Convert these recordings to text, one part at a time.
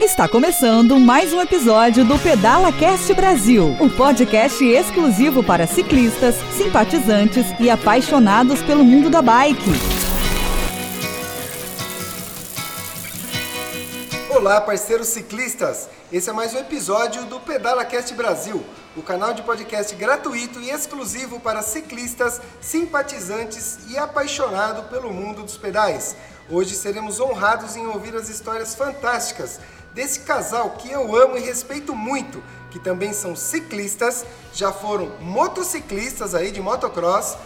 Está começando mais um episódio do Pedala Cast Brasil, um podcast exclusivo para ciclistas, simpatizantes e apaixonados pelo mundo da bike. Olá, parceiros ciclistas! Esse é mais um episódio do Pedala Cast Brasil, o canal de podcast gratuito e exclusivo para ciclistas, simpatizantes e apaixonados pelo mundo dos pedais. Hoje seremos honrados em ouvir as histórias fantásticas desse casal que eu amo e respeito muito, que também são ciclistas, já foram motociclistas aí de motocross,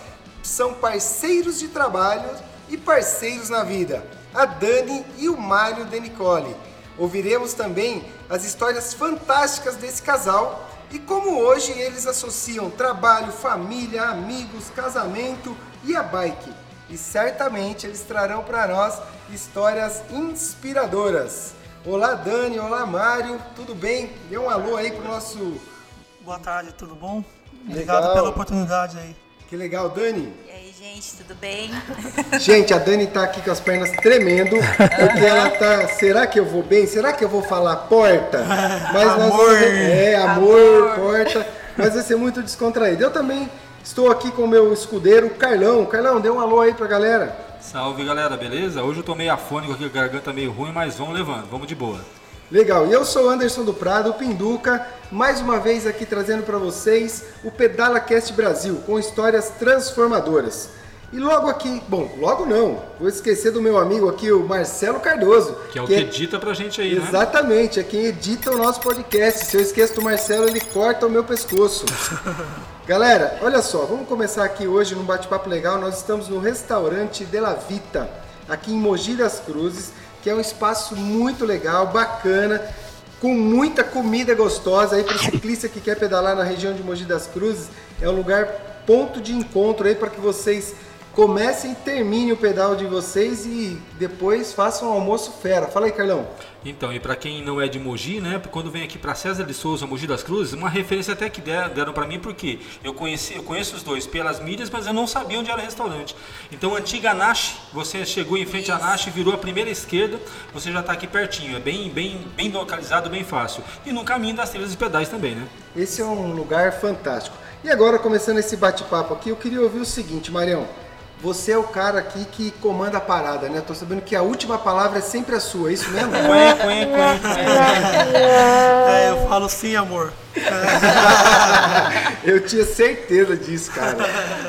são parceiros de trabalho e parceiros na vida, a Dani e o Mário Denicoli. Ouviremos também as histórias fantásticas desse casal e como hoje eles associam trabalho, família, amigos, casamento e a bike. E certamente eles trarão para nós histórias inspiradoras. Olá Dani, olá Mário, tudo bem? Dê um alô aí pro nosso. Boa tarde, tudo bom? Obrigado legal. pela oportunidade aí. Que legal, Dani. E aí, gente, tudo bem? Gente, a Dani tá aqui com as pernas tremendo, porque ela tá. Será que eu vou bem? Será que eu vou falar porta? Mas amor. nós vamos... É, amor, amor, porta. Mas vai ser muito descontraído. Eu também estou aqui com o meu escudeiro, Carlão. Carlão, dê um alô aí pra galera. Salve galera, beleza? Hoje eu tô meio afônico aqui, a garganta meio ruim, mas vamos levando, vamos de boa. Legal, e eu sou Anderson do Prado, Pinduca, mais uma vez aqui trazendo para vocês o Pedala Cast Brasil, com histórias transformadoras. E logo aqui, bom, logo não, vou esquecer do meu amigo aqui, o Marcelo Cardoso. Que é o que, que edita pra gente aí, né? Exatamente, é quem edita o nosso podcast. Se eu esqueço do Marcelo, ele corta o meu pescoço. Galera, olha só, vamos começar aqui hoje num bate-papo legal. Nós estamos no restaurante De La Vita, aqui em Mogi das Cruzes, que é um espaço muito legal, bacana, com muita comida gostosa aí para o ciclista que quer pedalar na região de Mogi das Cruzes. É um lugar ponto de encontro aí para que vocês comecem e terminem o pedal de vocês e depois façam um almoço fera. Fala aí, Carlão. Então, e para quem não é de Mogi, né, quando vem aqui para César de Souza, Mogi das Cruzes, uma referência até que deram para mim, porque eu conheci, eu conheço os dois pelas mídias, mas eu não sabia onde era o restaurante. Então, a antiga Nash, você chegou em frente à Nash, virou a primeira esquerda, você já está aqui pertinho, é bem, bem, bem localizado, bem fácil. E no caminho das trilhas e pedais também, né? Esse é um lugar fantástico. E agora, começando esse bate-papo aqui, eu queria ouvir o seguinte, Marião. Você é o cara aqui que comanda a parada, né? Tô sabendo que a última palavra é sempre a sua, é isso mesmo? Quen, quen, quen, é, eu falo sim, amor. eu tinha certeza disso, cara.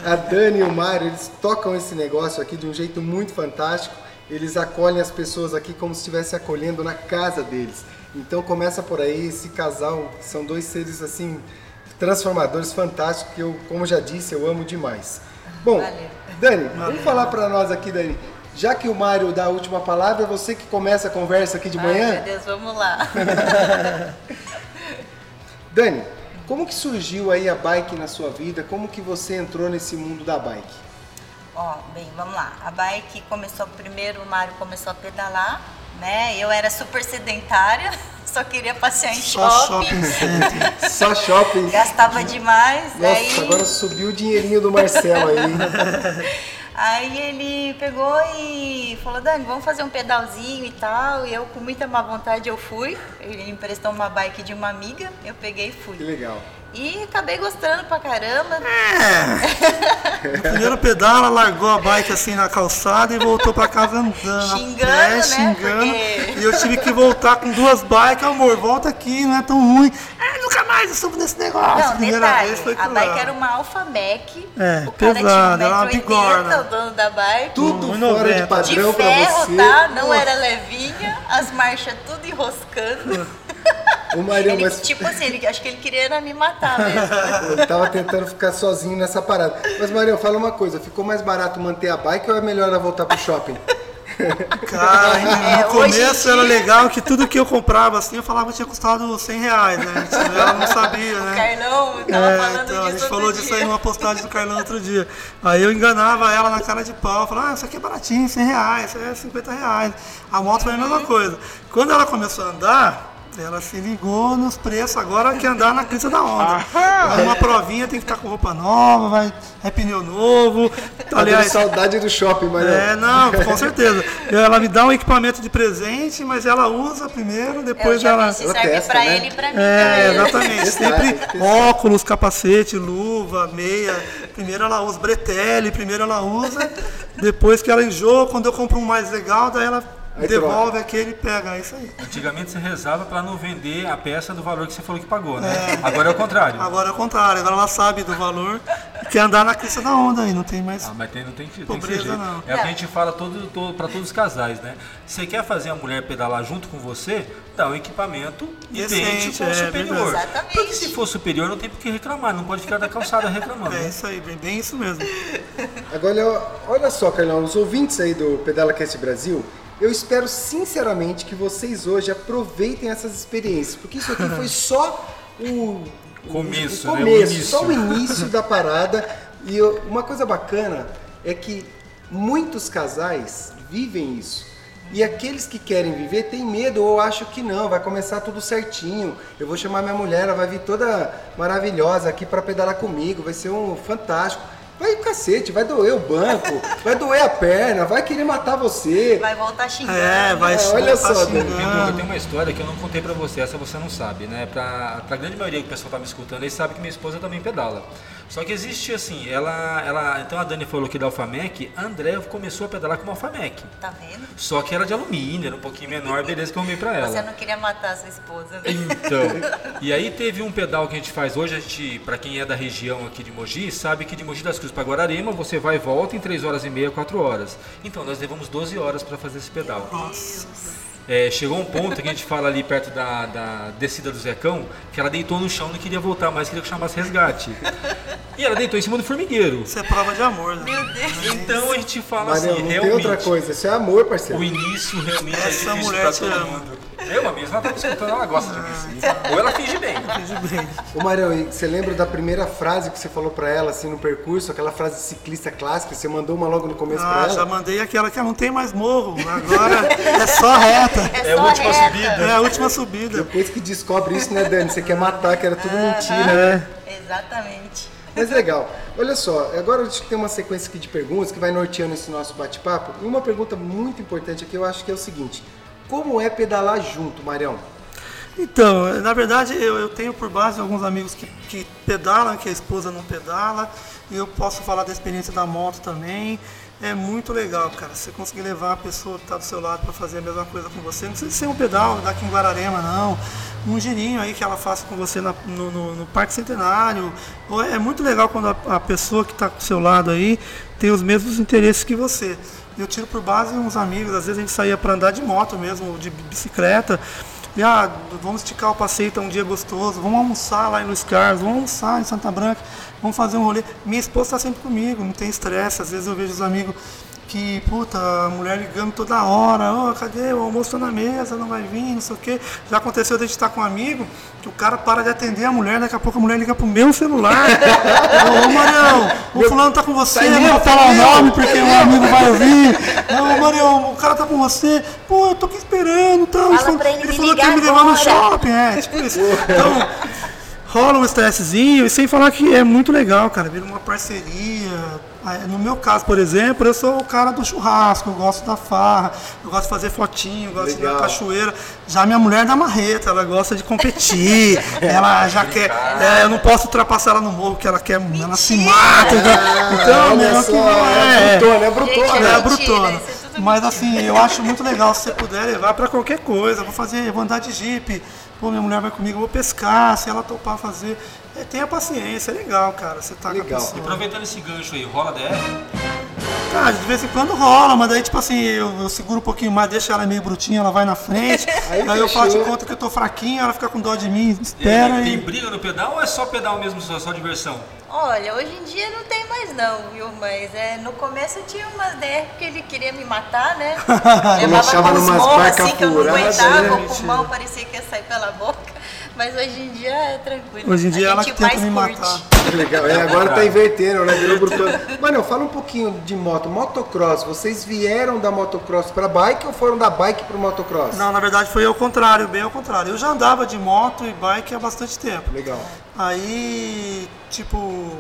A Dani e o Mário, eles tocam esse negócio aqui de um jeito muito fantástico. Eles acolhem as pessoas aqui como se estivesse acolhendo na casa deles. Então começa por aí, esse casal, são dois seres assim transformadores fantásticos que eu, como já disse, eu amo demais. Bom, Valeu. Dani, vamos falar para nós aqui, Dani. Já que o Mário dá a última palavra, é você que começa a conversa aqui de Ai, manhã. Meu Deus, vamos lá. Dani, como que surgiu aí a bike na sua vida? Como que você entrou nesse mundo da bike? Ó, bem, vamos lá. A bike começou primeiro, o Mário começou a pedalar, né? Eu era super sedentária só queria passear em só shopping. shopping. só shopping. Gastava demais. Nossa, aí... agora subiu o dinheirinho do Marcelo aí. Aí ele pegou e falou, Dani, vamos fazer um pedalzinho e tal. E eu, com muita má vontade, eu fui. Ele emprestou uma bike de uma amiga, eu peguei e fui. Que legal. E acabei gostando pra caramba. É. No primeiro pedal, ela largou a bike assim na calçada e voltou pra casa andando. Xingando, né? Xingando. Porque... E eu tive que voltar com duas bikes. Amor, volta aqui, não é tão ruim. É, nunca mais eu subo nesse negócio. Não, primeira detalhe, vez foi A bike era uma Alfa Mac. É, o pesada, era uma bigorna. o dono da bike. Tudo fora de padrão de ferro, pra você. tá? Não era levinha. As marchas tudo enroscando. O Marião, ele, mas... Tipo assim, ele, acho que ele queria era me matar mesmo. Ele tava tentando ficar sozinho nessa parada. Mas, Marião, fala uma coisa: ficou mais barato manter a bike ou é melhor ela voltar pro shopping? Cara, no é, começo era legal que tudo que eu comprava assim, eu falava que tinha custado 100 reais, né? Ela não sabia, né? O Carlão tava é, falando então, disso. A gente falou disso aí numa postagem do Carlão outro dia. Aí eu enganava ela na cara de pau, falava, ah, isso aqui é baratinho, 100 reais, isso é 50 reais. A moto foi a mesma coisa. Quando ela começou a andar, Ela se ligou nos preços, agora quer andar na crista da onda. Uma provinha tem que estar com roupa nova, vai, é pneu novo. Tá Aliás, saudade do shopping, mas É, não, com certeza. Ela me dá um equipamento de presente, mas ela usa primeiro, depois eu já ela. se serve testa, pra né? ele e pra mim. É, também. exatamente. Sempre óculos, capacete, luva, meia. Primeiro ela usa bretelle, primeiro ela usa. Depois que ela enjoa, quando eu compro um mais legal, daí ela Aí devolve troca. aquele e pega. É isso aí. Antigamente você rezava para não vender a peça do valor que você falou que pagou, né? Agora é o contrário. Agora é o contrário, agora ela sabe do valor e quer andar na crista da onda aí, não tem mais. Ah, mas tem, não tem que, tem que Pobreza, ser jeito. não. É o que a gente fala todo, todo, para todos os casais, né? Você quer fazer a mulher pedalar junto com você, dá um equipamento Decente, idêntico ao é, superior. verdade. Exatamente. Porque se for superior, não tem por que reclamar, não pode ficar da calçada reclamando. É né? isso aí, bem, bem isso mesmo. Agora, olha só, Carlão, os ouvintes aí do Pedala Cast Brasil, eu espero sinceramente que vocês hoje aproveitem essas experiências, porque isso aqui foi só o Começo, o né? O começo, início. só o início da parada. E eu- uma coisa bacana é que muitos casais vivem isso. E aqueles que querem viver têm medo ou acham que não, vai começar tudo certinho. Eu vou chamar minha mulher, ela vai vir toda maravilhosa aqui para pedalar comigo, vai ser um fantástico. Vai o cacete, vai doer o banco, vai doer a perna, vai querer matar você. Vai voltar xingando. É, vai É, olha só, xingando. Eu tenho uma história que eu não contei pra você, essa você não sabe, né? Pra, pra grande maioria que o pessoal tá me escutando, eles sabem que minha esposa também pedala. Só que existe assim, ela, ela. Então a Dani falou que da Alfamec, a André começou a pedalar com uma Alfamec. Tá vendo? Só que era de alumínio, era um pouquinho menor, beleza que eu arrumei pra ela. Você não queria matar a sua esposa, né? Então, e aí teve um pedal que a gente faz hoje, a gente, para quem é da região aqui de Mogi, sabe que de Mogi das Cruzes para Guararema você vai e volta em 3 horas e meia, 4 horas. Então nós levamos 12 horas para fazer esse pedal. É, chegou um ponto que a gente fala ali perto da, da descida do Zecão, que ela deitou no chão, não queria voltar mais, queria que chamasse resgate. E ela deitou em cima do formigueiro. Isso é prova de amor, né? Meu Deus. Então a gente fala Marião, assim, não tem realmente. outra coisa, isso é amor, parceiro. O início realmente Essa é difícil mulher pra todo ama. mundo. Eu, a mesma, ela tá me escutando, ela gosta de mim. Ou ela finge bem. Ô Marião, e você lembra da primeira frase que você falou pra ela assim no percurso, aquela frase de ciclista clássica, você mandou uma logo no começo pra Ah, ela? já mandei aquela que não tem mais morro. Agora é só reta. É, É a só última reta. subida. É a última subida. Depois que descobre isso, né, Dani? Você quer matar, que era tudo É. mentira. Exatamente. Mas legal. Olha só, agora a gente tem uma sequência aqui de perguntas que vai norteando esse nosso bate-papo. E uma pergunta muito importante aqui, eu acho que é o seguinte: Como é pedalar junto, Marião? Então, na verdade, eu, eu tenho por base alguns amigos que, que pedalam, que a esposa não pedala. E eu posso falar da experiência da moto também. É muito legal, cara. Você conseguir levar a pessoa que está do seu lado para fazer a mesma coisa com você. Não precisa ser um pedal daqui em Guararema, não. Um girinho aí que ela faça com você na- no, no- no Parque Centenário. É muito legal quando a, a pessoa que está do seu lado aí tem os mesmos interesses que você. Eu tiro por base uns amigos, às vezes a gente saía para andar de moto mesmo, de bicicleta. E, ah, vamos esticar o passeio, tá um dia gostoso, vamos almoçar lá em Luiz Carlos, vamos almoçar em Santa Branca, vamos fazer um rolê. Minha esposa está sempre comigo, não tem estresse. Às vezes eu vejo os amigos que, puta, a mulher ligando toda hora, ó, cadê? O almoço tá na mesa, não vai vir, não sei o quê. Já aconteceu de a gente estar com um amigo, que o cara para de atender a mulher, daqui a pouco a mulher liga pro meu celular. ô, ô Marião, o fulano tá com você, Tá não vou tá falar o nome porque o amigo vai ouvir. Não, Marião, o cara tá com você. Pô, eu tô aqui esperando, tá? Fala falou- pra ele me falou que ia me levar no agora. shopping, é, tipo isso. Então, rola um estressezinho, e sem falar que é muito legal, cara, vira uma parceria. No meu caso, por exemplo, eu sou o cara do churrasco, eu gosto da farra, eu gosto de fazer fotinho, eu gosto de ir na Legal. cachoeira. Já minha mulher é da marreta, ela gosta de competir, ela já quer. é, eu não posso ultrapassar ela no morro, que ela quer. Ela se mata. então, só, que não é é. brutona, é brutona. Gente, É, Mentira, brutona. Tudo Mas assim, eu acho muito legal se você puder levar pra qualquer coisa. Vou fazer, vou andar de jipe. Pô, minha mulher vai comigo, vou pescar, se ela topar fazer. É, tenha paciência, é legal, cara. Você tá Legal. com a pessoa. Aproveitando esse gancho aí, rola DR? Cara, de vez em quando rola, mas daí, tipo assim, eu, eu seguro um pouquinho mais, deixo ela meio brutinha, ela vai na frente. Aí aí eu faço de conta que eu tô fraquinho, ela fica com dó de mim, espera tem, tem e. briga no pedal ou é só pedal mesmo, só, só diversão? Olha, hoje em dia não tem mais não, viu? Mas é, no começo eu tinha umas DR que ele queria me matar, né? Colocava com morros barcas assim que eu não aguentava, né? o pulmão parecia que ia sair pela boca. Mas hoje em dia é tranquilo. Hoje em dia a ela gente que tenta mais me curte. matar. Legal, é, agora tá invertendo, né? Virou brutona. Mano, fala um pouquinho de moto. Motocross, vocês vieram da motocross pra bike ou foram da bike pro motocross? Não, na verdade foi ao contrário, bem ao contrário. Eu já andava de moto e bike há bastante tempo. Legal. Aí, tipo,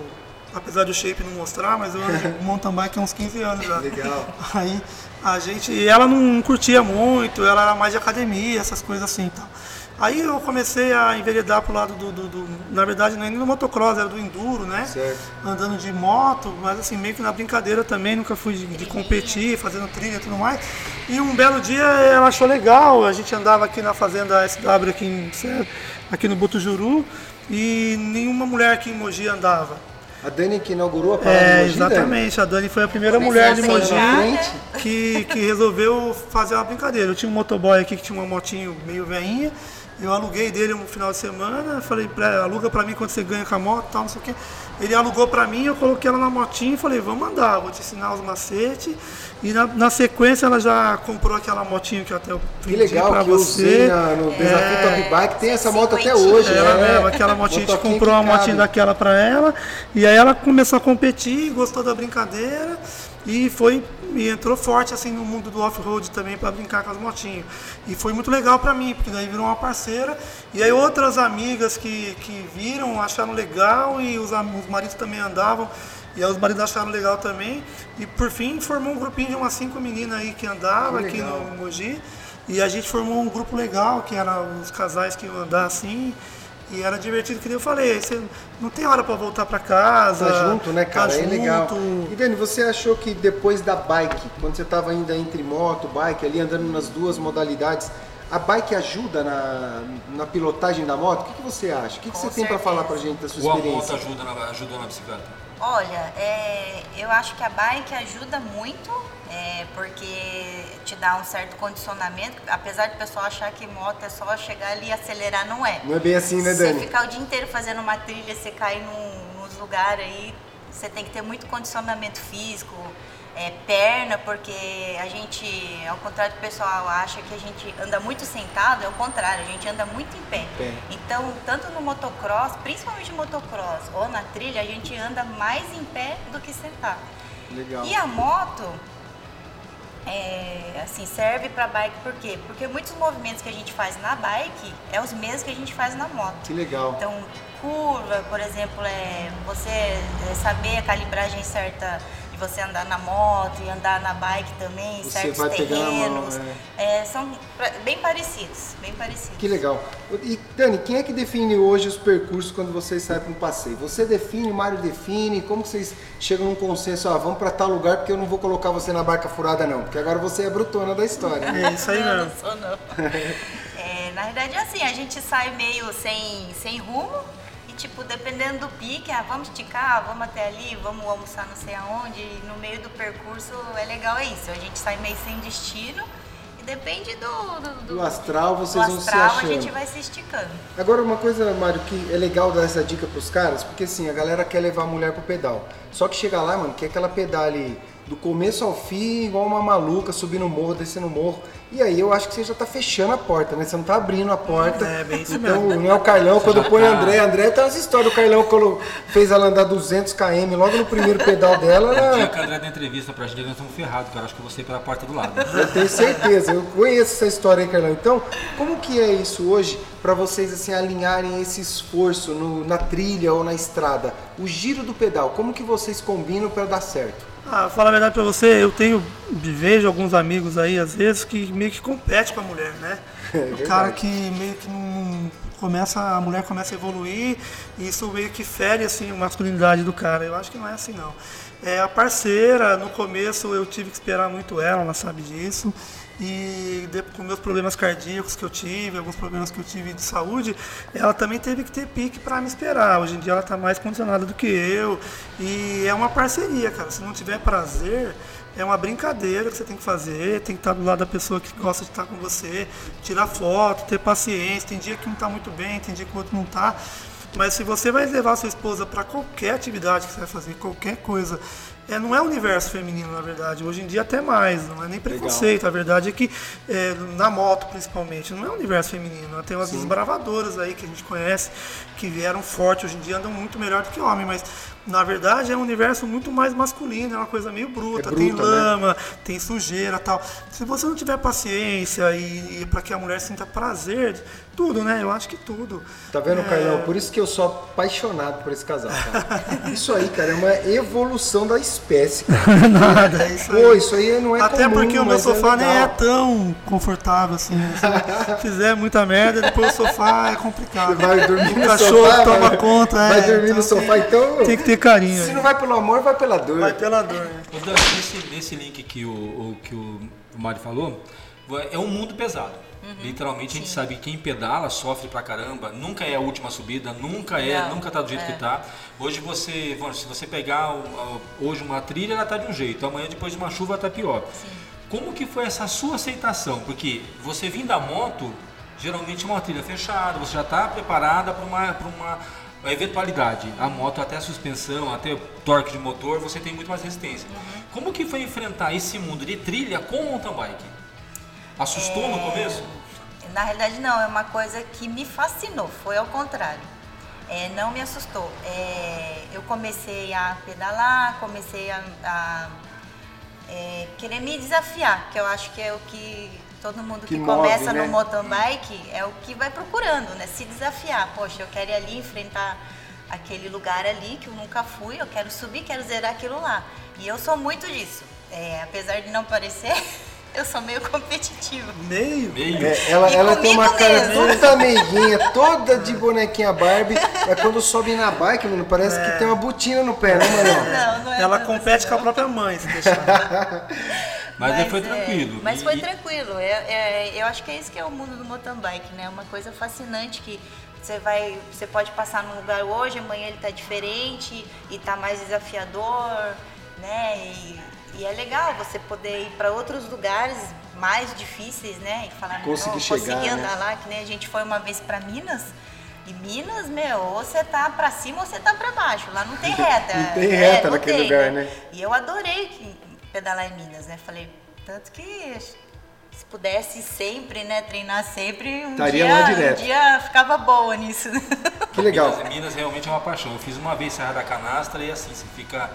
apesar do shape não mostrar, mas eu ando mountain bike há uns 15 anos já. Legal. Aí a gente, e ela não curtia muito, ela era mais de academia, essas coisas assim, então. Aí eu comecei a enveredar pro lado do, do- do- na verdade é nem do motocross, era do enduro, né? Certo. Andando de moto, mas assim, meio que na brincadeira também, nunca fui de, de competir, fazendo trilha e tudo mais. E um belo dia ela achou legal, a gente andava aqui na fazenda SW aqui, em, aqui no Butujuru, e nenhuma mulher aqui em Mogi andava. A Dani que inaugurou a parada É, de Mogi, Dani? exatamente. A Dani foi a primeira Comecei mulher de Mogi que, que resolveu fazer uma brincadeira. Eu tinha um motoboy aqui que tinha uma motinho meio veinha. Eu aluguei dele um final de semana, falei, pra, aluga pra mim quando você ganha com a moto, tal, não sei o quê. Ele alugou pra mim, eu coloquei ela na motinha e falei, vamos andar, vou te ensinar os macetes. E na, na sequência ela já comprou aquela motinha que eu até Que pedi legal pra que eu você. usei na- no Desafio Top Bike. Tem essa moto até hoje, Ela né? mesmo, aquela motinha, a gente comprou uma que motinha daquela pra ela, e aí ela começou a competir, gostou da brincadeira, e foi e entrou forte assim no mundo do off-road também para brincar com as motinhas. E foi muito legal para mim, porque daí virou uma parceira, e aí outras amigas que, que viram, acharam legal, e os, os maridos também andavam, e aí os maridos acharam legal também, e por fim formou um grupinho de umas cinco meninas aí que andavam Que aqui no Mogi. E a gente formou um grupo legal, que era os casais que iam andar assim. E era divertido, que nem eu falei, você não tem hora pra voltar pra casa. Tá junto, né, cara? Tá é legal. junto. E Dani, você achou que depois da bike, quando você estava ainda entre moto, bike, ali andando nas duas modalidades, a bike ajuda na, na pilotagem da moto? O que, que você acha? O que, que Com você tem para falar pra gente da sua Ou a moto experiência? ajuda na, ajudou na bicicleta? Olha, é, eu acho que a bike ajuda muito, é, porque te dá um certo condicionamento. Apesar do pessoal achar que moto é só chegar ali e acelerar, não é. Não é bem assim, né, Você Dani? ficar o dia inteiro fazendo uma trilha, você cair num, nos lugares aí, você tem que ter muito condicionamento físico, é, perna, porque a gente, ao contrário do pessoal acha que a gente anda muito sentado, é o contrário, a gente anda muito em pé. Pé. Então, tanto no motocross, principalmente no motocross ou na trilha, a gente anda mais em pé do que sentado. Legal. E a moto, é, assim, serve para bike por quê? Porque muitos movimentos que a gente faz na bike é os mesmos que a gente faz na moto. Que legal. Então, curva, por exemplo, é você é, saber a calibragem certa você andar na moto e andar na bike também, Você certos vai pegando a mão, terrenos. é. é, são bem parecidos, bem parecidos. Que legal. E Dani, quem é que define hoje os percursos quando vocês saem para um passeio? Você define, o Mário define? Como vocês chegam num consenso? Ah, vamos para tal lugar porque eu não vou colocar você na barca furada não, porque agora você é a brutona da história. né? É isso aí não, mesmo. não sou não. É, na verdade é assim, a gente sai meio sem, sem rumo tipo, dependendo do pique, ah, vamos esticar, vamos até ali, vamos almoçar não sei aonde, e no meio do percurso é legal, é isso. A gente sai meio sem destino e depende do, do, Do astral, vocês do vão se astral, achando. a gente vai se esticando. Agora uma coisa, Mário, que é legal dar essa dica pros caras, porque assim, a galera quer levar a mulher pro pedal. Só que chega lá, mano, quer que ela pedale do começo ao fim, igual uma maluca, subindo o morro, descendo o morro. E aí eu acho que você já tá fechando a porta, né? Você não tá abrindo a porta. É, bem isso então, mesmo. não é o Carlão, quando põe tá- André, André tem umas histórias. O Carlão quando fez ela andar 200 km logo no primeiro pedal dela, O dia ela... que a André dá entrevista pra gente, nós estamos ferrados, cara. Acho que eu vou sair pela porta do lado. Eu tenho certeza, eu conheço essa história aí, Carlão. Então, como que é isso hoje para vocês assim alinharem esse esforço no- na trilha ou na estrada? O giro do pedal, como que vocês combinam para dar certo? Ah, falar a verdade pra você, eu tenho, vejo alguns amigos aí, às vezes, que meio que compete com a mulher, né? É o cara que meio que não começa, a mulher começa a evoluir e isso meio que fere assim a masculinidade do cara. Eu acho que não é assim não. É a parceira, no começo eu tive que esperar muito ela, ela sabe disso. E de- com meus problemas cardíacos que eu tive, alguns problemas que eu tive de saúde, ela também teve que ter pique para me esperar. Hoje em dia ela está mais condicionada do que eu. E é uma parceria, cara. Se não tiver prazer, é uma brincadeira que você tem que fazer, tem que estar do lado da pessoa que gosta de estar com você, tirar foto, ter paciência. Tem dia que um está muito bem, tem dia que o outro não está. Mas se você vai levar sua esposa para qualquer atividade que você vai fazer, qualquer coisa, é, não é o universo feminino, na verdade. Hoje em dia até mais, não é nem preconceito. A verdade é que, é, na moto principalmente, não é o universo feminino. Tem umas desbravadoras aí que a gente conhece, que vieram forte, hoje em dia andam muito melhor do que homem, mas na verdade é um universo muito mais masculino, é uma coisa meio bruta, É tem bruta, né? lama, tem sujeira tal. Se você não tiver paciência e, e para que a mulher sinta prazer, tudo, né? Eu acho que tudo. Tá vendo, É. Carlão? Por isso que eu sou apaixonado por esse casal, cara. Isso aí, cara, é uma evolução da espécie, cara. Nada, é isso aí. Pô, isso aí não é Até comum, porque o meu mas sofá nem é tão confortável assim. Se fizer muita merda, depois o sofá é complicado. Vai dormir o no cachorro sofá, toma vai- conta. vai é, dormir no então sofá, tem- então- Tem que ter carinho. Se aí. não vai pelo amor, vai pela dor. Vai pela dor. né? Nesse link que o, o- que o Mário falou, é um mundo pesado. Literalmente a gente sabe que quem pedala sofre pra caramba, nunca é a última subida, nunca é, Não, nunca tá do jeito é. que tá. Hoje você, se você pegar hoje uma trilha, ela tá de um jeito, amanhã depois de uma chuva tá pior. Como que foi essa sua aceitação? Porque você vindo da moto, geralmente é uma trilha fechada, você já está preparada para uma, pra uma eventualidade. A moto, até a suspensão, até o torque de motor, você tem muito mais resistência. Como que foi enfrentar esse mundo de trilha com mountain bike? Assustou no começo? Na realidade não, é uma coisa que me fascinou, foi ao contrário. É, não me assustou. É, eu comecei a pedalar, comecei a, a, é, querer me desafiar, que eu acho que é o que todo mundo Que que, move, começa né? no mountain bike é o que vai procurando, né? Se desafiar. Poxa, eu quero ir ali enfrentar aquele lugar ali que eu nunca fui, eu quero subir, quero zerar aquilo lá. E eu sou muito disso. É, apesar de não parecer, eu sou meio competitiva. Meio. Meio. É, ela, E ela tem uma cara mesmo. toda meiguinha, toda de bonequinha Barbie. É quando sobe na bike, mano, parece que tem uma botina no pé, né, Marião? Não, não é Ela compete com a própria mãe, se deixar. Mas, aí foi é, tranquilo. Mas foi e- tranquilo. É, é, eu acho que é isso que é o mundo do mountain bike, né? Uma coisa fascinante que você vai, você pode passar num lugar hoje, amanhã ele tá diferente e tá mais desafiador, né? E, e é legal você poder ir para outros lugares mais difíceis, né? E falar, Conseguir não, chegar, consegui né? andar lá, que nem a gente foi uma vez para Minas. E Minas, meu, ou você tá pra cima ou você tá pra baixo. Lá não tem reta. Não tem É, reta não naquele tem, lugar, né? E eu adorei que- pedalar em Minas, né? Falei, tanto que se pudesse sempre, né, treinar sempre, um, Estaria dia, lá direto. um dia ficava boa nisso. Que legal. Minas, Minas realmente é uma paixão. Eu fiz uma vez Serra da Canastra e assim, você fica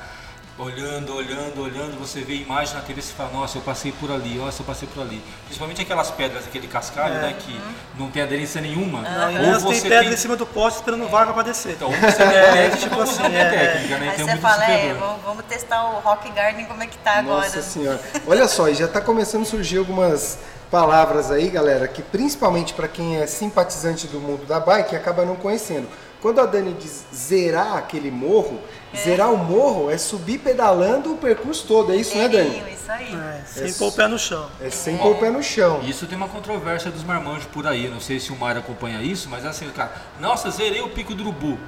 olhando, olhando, olhando, você vê a imagem na TV e você fala, nossa, eu passei por ali, nossa, eu passei por ali. Principalmente aquelas pedras, aquele cascalho, né, que não tem aderência nenhuma. Não, ou você tem pedra em cima do poste esperando vaga pra descer. Então, ou você é, tipo assim, é técnica, né? Aí tem você muito fala, é, vamos, vamos testar o Rock Garden como é que tá agora. Nossa senhora. Olha só, e já está começando a surgir algumas palavras aí, galera, que principalmente para quem é simpatizante do mundo da bike acaba não conhecendo. Quando a Dani diz zerar aquele morro, zerar o morro é subir pedalando o percurso todo, é isso, né, Dani? Inteirinho, isso aí. É, sem Isso. pôr o pé no chão. É sem pôr o pé no chão. Isso tem uma controvérsia dos marmanjos por aí. Não sei se o Mário acompanha isso, mas assim, cara, nossa, zerei o pico do urubu.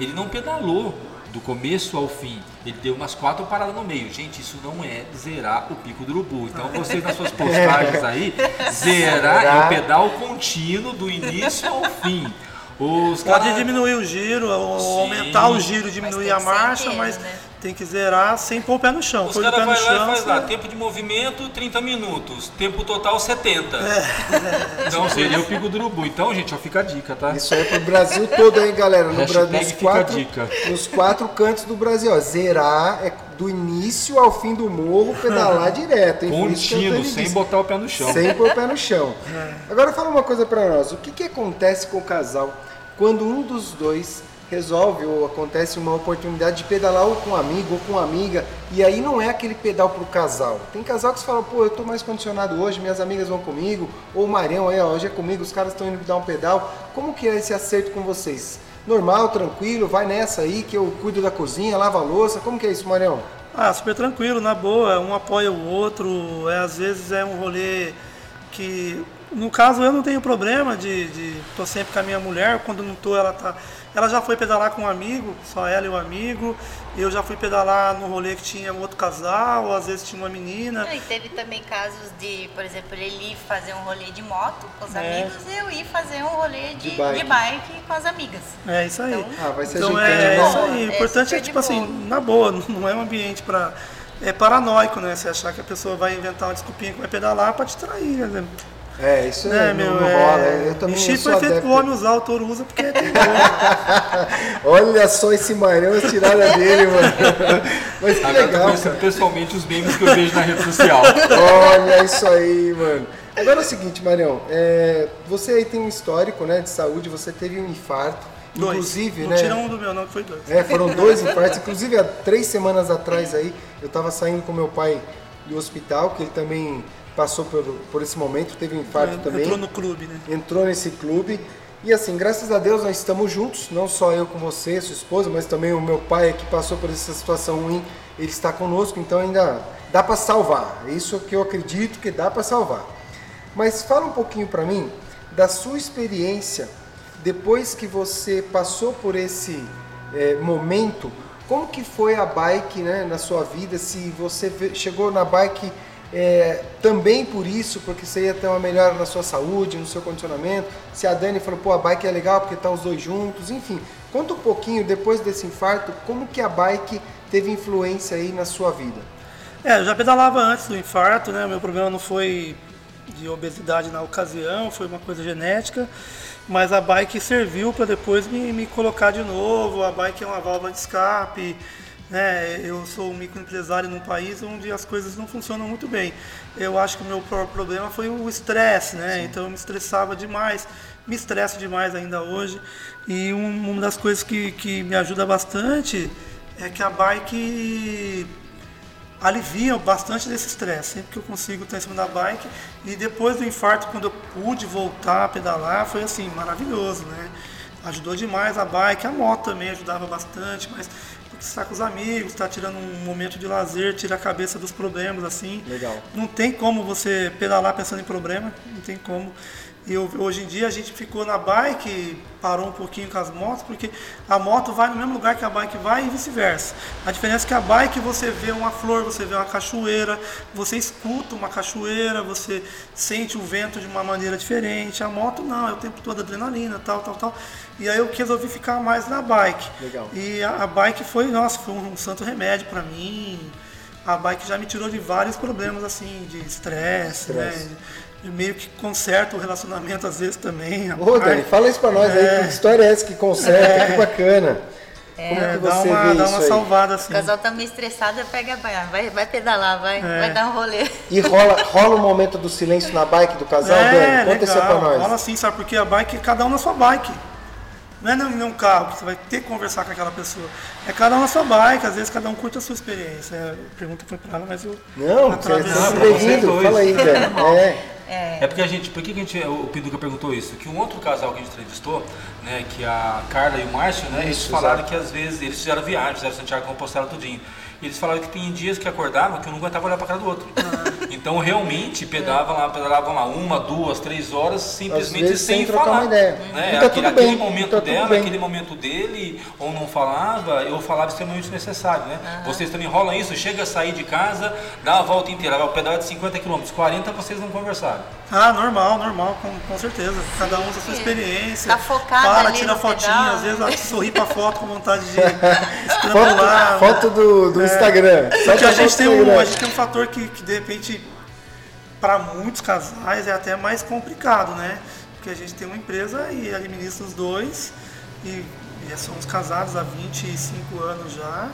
Ele não pedalou do começo ao fim. Ele deu umas quatro paradas no meio. Gente, isso não é zerar o pico do urubu. Então vocês nas suas postagens aí, zerar é o pedal contínuo do início ao fim. Os Pode caras- diminuir o giro, Sim. aumentar o giro, diminuir a marcha, inteiro, mas né? tem que zerar sem pôr o pé no chão. Os Pôr o caras pé no e chão. faz lá, tempo de movimento 30 minutos, tempo total 70. É. Então seria o pico do urubu. Então, gente, ó, fica a dica, tá? Isso aí pro Brasil todo aí, galera. No Brasil, nos fica a quatro, dica. nos quatro cantos do Brasil. Ó, zerar é do início ao fim do morro, pedalar direto. hein? Contínuo, sem botar o pé no chão. Sem pôr o pé no chão. Agora fala uma coisa pra nós. O que, que acontece com o casal quando um dos dois resolve ou acontece uma oportunidade de pedalar ou com um amigo ou com uma amiga e aí não é aquele pedal pro casal. Tem casal que se fala, pô, eu tô mais condicionado hoje, minhas amigas vão comigo, ou o Marião aí, ó, hoje é comigo, os caras estão indo dar um pedal. Como que é esse acerto com vocês? Normal, tranquilo, vai nessa aí que eu cuido da cozinha, lava a louça. Como que é isso, Marião? Ah, super tranquilo, na boa, um apoia o outro, é, às vezes é um rolê que no caso, eu não tenho problema de, de tô sempre com a minha mulher, quando não tô, ela tá. Ela já foi pedalar com um amigo, só ela e o amigo. Eu já fui pedalar no rolê que tinha um outro casal, ou às vezes tinha uma menina. E teve também casos de, por exemplo, ele ir fazer um rolê de moto com os É. amigos e eu ir fazer um rolê de, De bike. de bike com as amigas. É isso aí. Então, Ah, vai ser Então é, né? isso aí. O É importante é, tipo assim, boa. na boa, não é um ambiente pra. É paranoico, né? Você achar que a pessoa vai inventar uma desculpinha que vai pedalar pra te trair, né? É, isso né, é, meu? não, não é... rola. Eu também Enchi eu sou foi feito pro homem usar, o touro usa porque é. Olha só esse marão, a tirada dele, mano. Mas que Agora eu legal, conhecendo pessoalmente os memes que eu vejo na rede social. Olha isso aí, mano. Agora é o seguinte, Marião, é, você aí tem um histórico né, de saúde, você teve um infarto, Dois. inclusive, não né? tira um do meu, não, foi dois. É, foram dois infartos, inclusive há três semanas atrás aí, eu estava saindo com meu pai do hospital, que ele também passou por, por esse momento, teve um infarto também. Entrou no clube, né? entrou nesse clube. E assim, graças a Deus nós estamos juntos, não só eu com você, sua esposa, mas também o meu pai que passou por essa situação ruim, ele está conosco, então ainda dá para salvar. É Isso que eu acredito que dá para salvar. Mas fala um pouquinho para mim da sua experiência depois que você passou por esse eh, momento. Como que foi a bike né, na sua vida? Se você chegou na bike é, também por isso, porque você ia ter uma melhora na sua saúde, no seu condicionamento. Se a Dani falou, pô, a bike é legal porque tá os dois juntos, enfim. Conta um pouquinho, depois desse infarto, como que a bike teve influência aí na sua vida? É, eu já pedalava antes do infarto, né? Meu problema não foi de obesidade na ocasião, foi uma coisa genética, mas a bike serviu para depois me, me colocar de novo. A bike é uma válvula de escape, né? Eu sou um microempresário num país onde as coisas não funcionam muito bem. Eu acho que o meu pro- problema foi o estresse, né? Então eu me estressava demais, me estresso demais ainda hoje. E um- uma das coisas que, que me ajuda bastante é que a bike alivia bastante desse estresse. Sempre que eu consigo estar em cima da bike. E depois do infarto, quando eu pude voltar a pedalar, foi assim, maravilhoso, né? Ajudou demais a bike, a moto também ajudava bastante, mas está com os amigos, está tirando um momento de lazer, tira a cabeça dos problemas, assim. Legal. Não tem como você pedalar pensando em problema, não tem como. E hoje em dia a gente ficou na bike, parou um pouquinho com as motos, porque a moto vai no mesmo lugar que a bike vai e vice-versa. A diferença é que a bike você vê uma flor, você vê uma cachoeira, você escuta uma cachoeira, você sente o vento de uma maneira diferente. A moto não, é o tempo todo adrenalina, tal, tal, tal. E aí eu resolvi ficar mais na bike. Legal. E a, a bike foi, nossa, foi um, santo remédio para mim. A bike já me tirou de vários problemas assim, de estresse, né? E meio que conserta o relacionamento às vezes também. a Ô. Dani, fala isso pra nós aí, que história é essa que conserta, que bacana. Como É, que dá você uma, vê dá isso uma aí? salvada O assim. casal tá meio estressado, pega a bike, vai, vai pedalar, vai, É. vai dar um rolê. E rola, rola um momento do silêncio na bike do casal, é, Dani? Conta isso aí pra legal. nós. Rola assim, sabe? Porque a bike, cada um na sua bike. Não é em um carro que você vai ter que conversar com aquela pessoa. É cada um na sua bike, às vezes cada um curte a sua experiência. É, A pergunta foi pra ela, mas eu. Não, você é sempre bem-vindo. Fala aí, Dani. É. É porque a gente, por que, que a gente, o Pinduca perguntou isso? Que um outro casal que a gente entrevistou, né, que a Carla e o Márcio, né, eles Isso, falaram exato. que às vezes eles fizeram viagem, fizeram Santiago Compostela tudinho. E eles falaram que tem dias que acordavam que eu não aguentava olhar pra cara do outro. Então realmente pedavam lá, pedalavam lá uma, duas, três horas simplesmente sem sem, falar. uma. Né? Tá aquele, bem, momento tá dela, aquele momento dele, ou não falava, eu falava extremamente necessário, né? Vocês também rolam isso, chega a sair de casa, dá a volta inteira, vai o pedal é de 50 km, 40 vocês não conversaram. Ah, normal, normal, com, com certeza. Cada um usa a sua experiência. Tá focado Para, ali tira no fotinho, pedal. às vezes ela sorri pra foto com vontade de Foto, estrangular. foto do, do Instagram. Só pra a gente, tem um, Instagram. a gente tem um fator que, que de repente, para muitos casais, é até mais complicado, né? Porque a gente tem uma empresa e administra os dois, e, e somos casados há 25 anos já,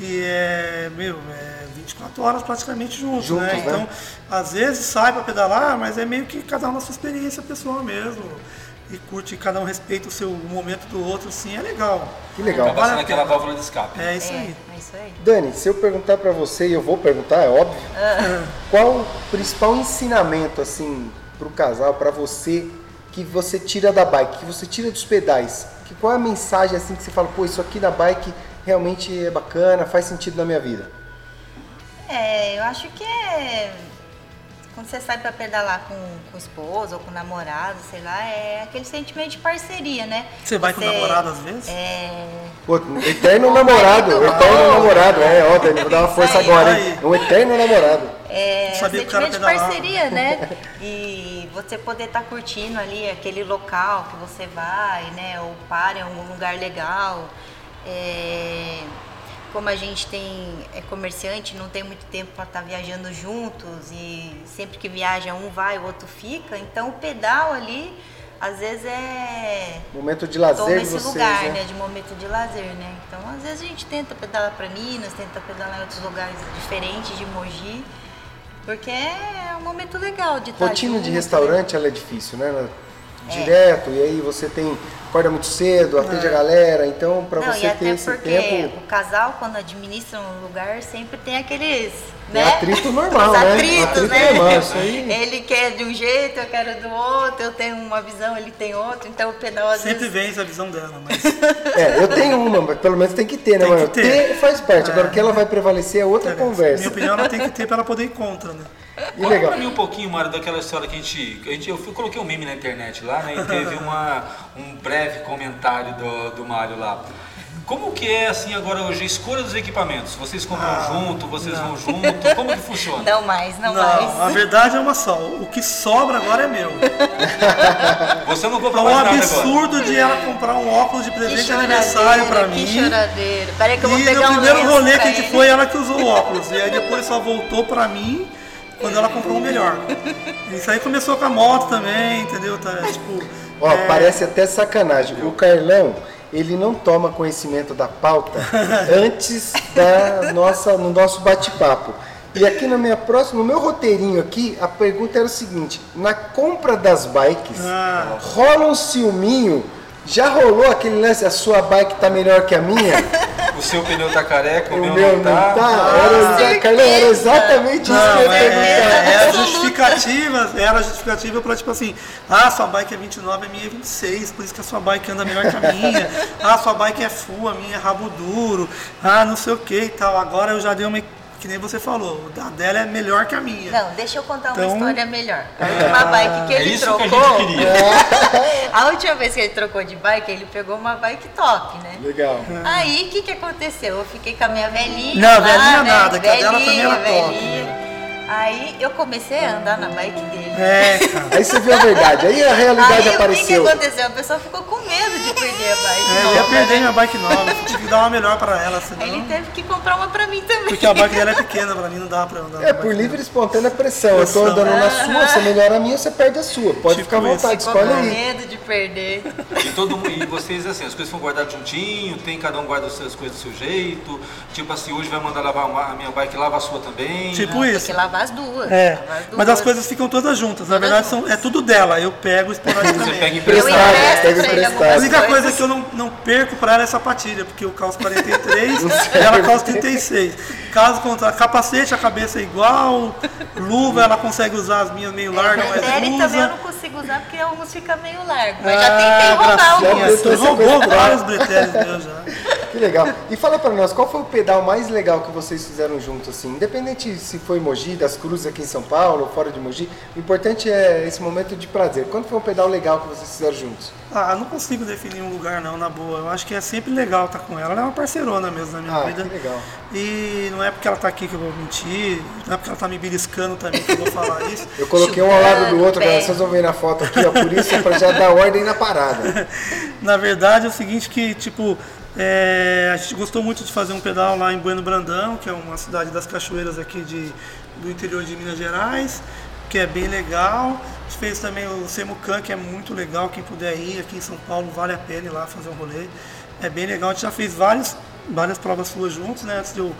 e é, meu, é 24 horas praticamente juntos, Juntos, né? né? Então, às vezes sai para pedalar, mas é meio que cada um na sua experiência pessoal mesmo. E curte, cada um respeita o seu o momento do outro, sim, é legal. Que legal. Acaba sendo aquela válvula de escape. É isso é, aí. é isso aí. Dani, se eu perguntar pra você, e eu vou perguntar, é óbvio, qual o principal ensinamento, assim, pro casal, pra você, que você tira da bike, que você tira dos pedais? Que, qual é a mensagem, assim, que você fala, pô, isso aqui na bike realmente é bacana, faz sentido na minha vida? É, eu acho que é quando você sai para pedalar com, com o esposo ou com o namorado, sei lá, é aquele sentimento de parceria, né? Você vai com o namorado às vezes? É. Pô, eterno namorado, eterno namorado, é, ó, Dani, vou dar uma força Aí. agora, hein? É um eterno namorado. É, sabia o sentimento de parceria, né? E você poder estar curtindo ali aquele local que você vai, né? Ou para em algum lugar legal. É, como a gente tem é comerciante, não tem muito tempo para estar viajando juntos e sempre que viaja um vai, o outro fica. Então o pedal ali, às vezes é Momento de toma lazer de esse vocês, lugar, né? né? De momento de lazer, né? Então, às vezes a gente tenta pedalar para Minas, tenta pedalar em outros lugares diferentes de Mogi, porque é um momento legal de estar Rotina de junto, restaurante ela é difícil, né? Direto, e aí você tem acorda muito cedo, atende a galera, então para você ter até esse porque tempo. o casal, quando administra um lugar, sempre tem aqueles. Tem né? atrito normal, Os né? atritos, Atrito né? normal, isso aí. Ele quer de um jeito, eu quero do outro, eu tenho uma visão, ele tem outra, então o pedal às Sempre vezes. vence a visão dela, mas É, eu tenho uma, mas pelo menos tem que ter, né, Tem mano? que ter. Ter faz parte, agora o que ela vai prevalecer é outra na minha conversa. opinião ela tem que ter para ela poder ir contra, né? E Conta legal. pra mim um pouquinho, Mário, daquela história que a gente. A gente eu coloquei um meme na internet lá, né? E teve uma, um breve comentário do, do Mário lá. Como que é assim agora hoje a escolha dos equipamentos? Vocês compram Ah, junto, vocês vão junto? Como que funciona? Não mais, não, Não, a mais. verdade é uma só. O que sobra agora é meu. Você não compra É um mais nada agora. absurdo de ela comprar um óculos de presente de aniversário pra choradeira, mim. que choradeira. Peraí que eu vou E pegar no um primeiro rolê que a gente foi, ela que usou o óculos. E aí depois só voltou pra mim quando ela comprou o melhor. Isso aí começou com a moto também, entendeu? Tá, tipo, Ó, é, parece até sacanagem. O Carlão, ele não toma conhecimento da pauta antes da nossa, no nosso bate-papo. E aqui na minha próxima, no meu roteirinho aqui, a pergunta era o seguinte: na compra das bikes, Ah. rola um ciúminho? Já rolou aquele lance, a sua bike tá melhor que a minha? O seu pneu tá careca, o, o meu, meu não tá. Era, exa- Carlão, era exatamente isso que eu Não, ia é, perguntar. é, era Absoluta. justificativa, era justificativa pra tipo assim, ah, sua bike é 29, a minha é 26, por isso que a sua bike anda melhor que a minha, ah, sua bike é full, a minha é rabo duro, ah, não sei o que e tal. Agora eu já dei uma, que nem você falou, a dela é melhor que a minha. Não, deixa eu contar uma Então- história melhor. A última bike que É ele isso que a trocou. gente queria. a última vez que ele trocou de bike, ele pegou uma bike top, né? Legal. Aí o que, que aconteceu? Eu fiquei com a minha velhinha. Não, lá, velhinha né? nada, que a dela velhinha, também era top. velhinha. Aí eu comecei a andar na bike dele. É, cara. Aí você viu a verdade, aí a realidade Aí o que, que apareceu. aconteceu? A pessoa ficou com medo de perder a bike. É, eu ia nova, perder né? minha bike nova, eu tive que dar uma melhor pra ela, senão... Aí ele teve que comprar uma pra mim também. Porque a bike dela é pequena, pra mim não dá pra andar. É, por livre e espontânea pressão. Eu tô Pressão. andando na sua, você melhora a minha, você perde a sua. Pode Tipo ficar à vontade, escolhe com aí. medo de perder. E, todo, mundo- e vocês, assim, as coisas foram guardadas juntinho, tem cada um guarda as suas coisas do seu jeito. Tipo assim, hoje vai mandar lavar a minha bike, lava a sua também. Tipo Tem isso. que lavar as duas. É, lavar as mas as duas. coisas ficam todas juntas. Na verdade, são, é tudo dela. Eu pego Você esporadicamente. pega emprestado. Empresto pega emprestado. A algumas única coisa coisas. que eu não, não perco pra ela é sapatilha, porque eu calço 43 e ela calça 36. Caso contrário, capacete, a cabeça é igual, luva ela consegue usar as minhas meio largas, É, mas dele também eu usa. não consigo usar porque alguns ficam meio largo. Mas Ah, já tentei roubar tô Você roubou vários bretéis meus já. Que legal. E fala pra nós, qual foi o pedal mais legal que vocês fizeram juntos, assim? Independente se foi Mogi, das Cruzes aqui em São Paulo, fora de Mogi, o importante é esse momento de prazer. Quando foi um pedal legal que vocês fizeram juntos? Ah, eu não consigo definir um lugar não, na boa. Eu acho que é sempre legal estar com ela. Ela é uma parceirona mesmo na minha Ah, vida. que legal. E não é porque ela tá aqui que eu vou mentir, não é porque ela tá me beliscando também que eu vou falar isso. Eu coloquei um ao lado do outro, galera, vocês vão ver na foto aqui, ó, por isso é pra já dar ordem na parada. Na verdade é o seguinte que, tipo, é, a gente gostou muito de fazer um pedal lá em Bueno Brandão, que é uma cidade das cachoeiras aqui de, do interior de Minas Gerais, que é bem legal. A gente fez também o Semucan, que é muito legal, quem puder ir aqui em São Paulo, vale a pena ir lá fazer um rolê. É bem legal, a gente já fez vários, várias provas suas juntos, né? Antes de eu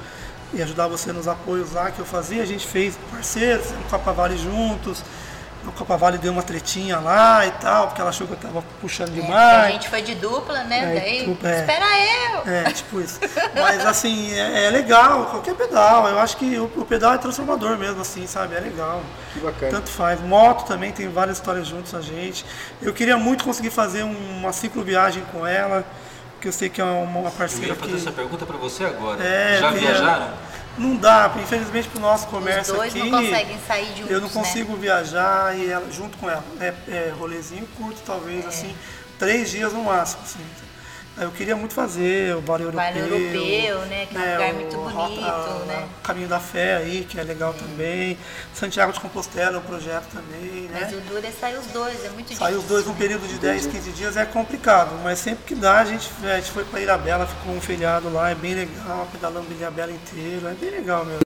ir ajudar você nos apoios lá que eu fazia, a gente fez parceiros, no Copa Vale juntos. No Copa Vale deu uma tretinha lá e tal, porque ela achou que eu tava puxando É, demais. a gente foi de dupla, né? É, Daí, dupla, é. espera. É, tipo isso. Mas assim, é, é legal, qualquer pedal. Eu acho que o, o pedal é transformador mesmo, assim, sabe? É legal. Que bacana. Tanto faz. Moto também tem várias histórias juntos a gente. Eu queria muito conseguir fazer um- uma cicloviagem com ela, que eu sei que é uma, uma Eu parceira ia fazer que. essa pergunta pra você agora. É, Já eu queria- viajaram? não dá, infelizmente para o nosso comércio Os dois aqui. não conseguem sair juntos, Eu não né? consigo viajar e ela, junto com ela. É, é rolezinho curto, talvez, É. assim, três dias no máximo. Assim. Eu queria muito fazer o Bar Europeu. Bar Europeu, né, que é um lugar muito bonito, né? O Caminho da Fé aí, que é legal também. Santiago de Compostela é um projeto também, né? Mas o duro é sair os dois, é muito Sair difícil. os dois num período de 10, 15 dias é complicado, mas sempre que dá, a gente, a gente foi para Ilhabela, ficou um feriado lá, é bem legal, pedalando Ilhabela inteiro, é bem legal mesmo.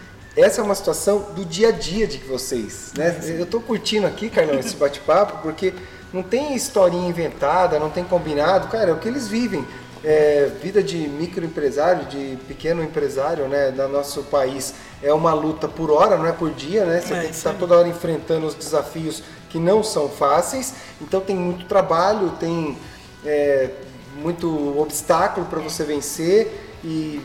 Essa é uma situação do dia a dia de vocês, né? Eu tô curtindo aqui, Carlão, esse bate-papo, porque não tem historinha inventada, não tem combinado, cara, é o que eles vivem. É, vida de microempresário, de pequeno empresário, né, do nosso país é uma luta por hora, não é por dia, né? Você É, tem que estar toda hora enfrentando os desafios que não são fáceis. Então tem muito trabalho, tem é, muito obstáculo para você vencer e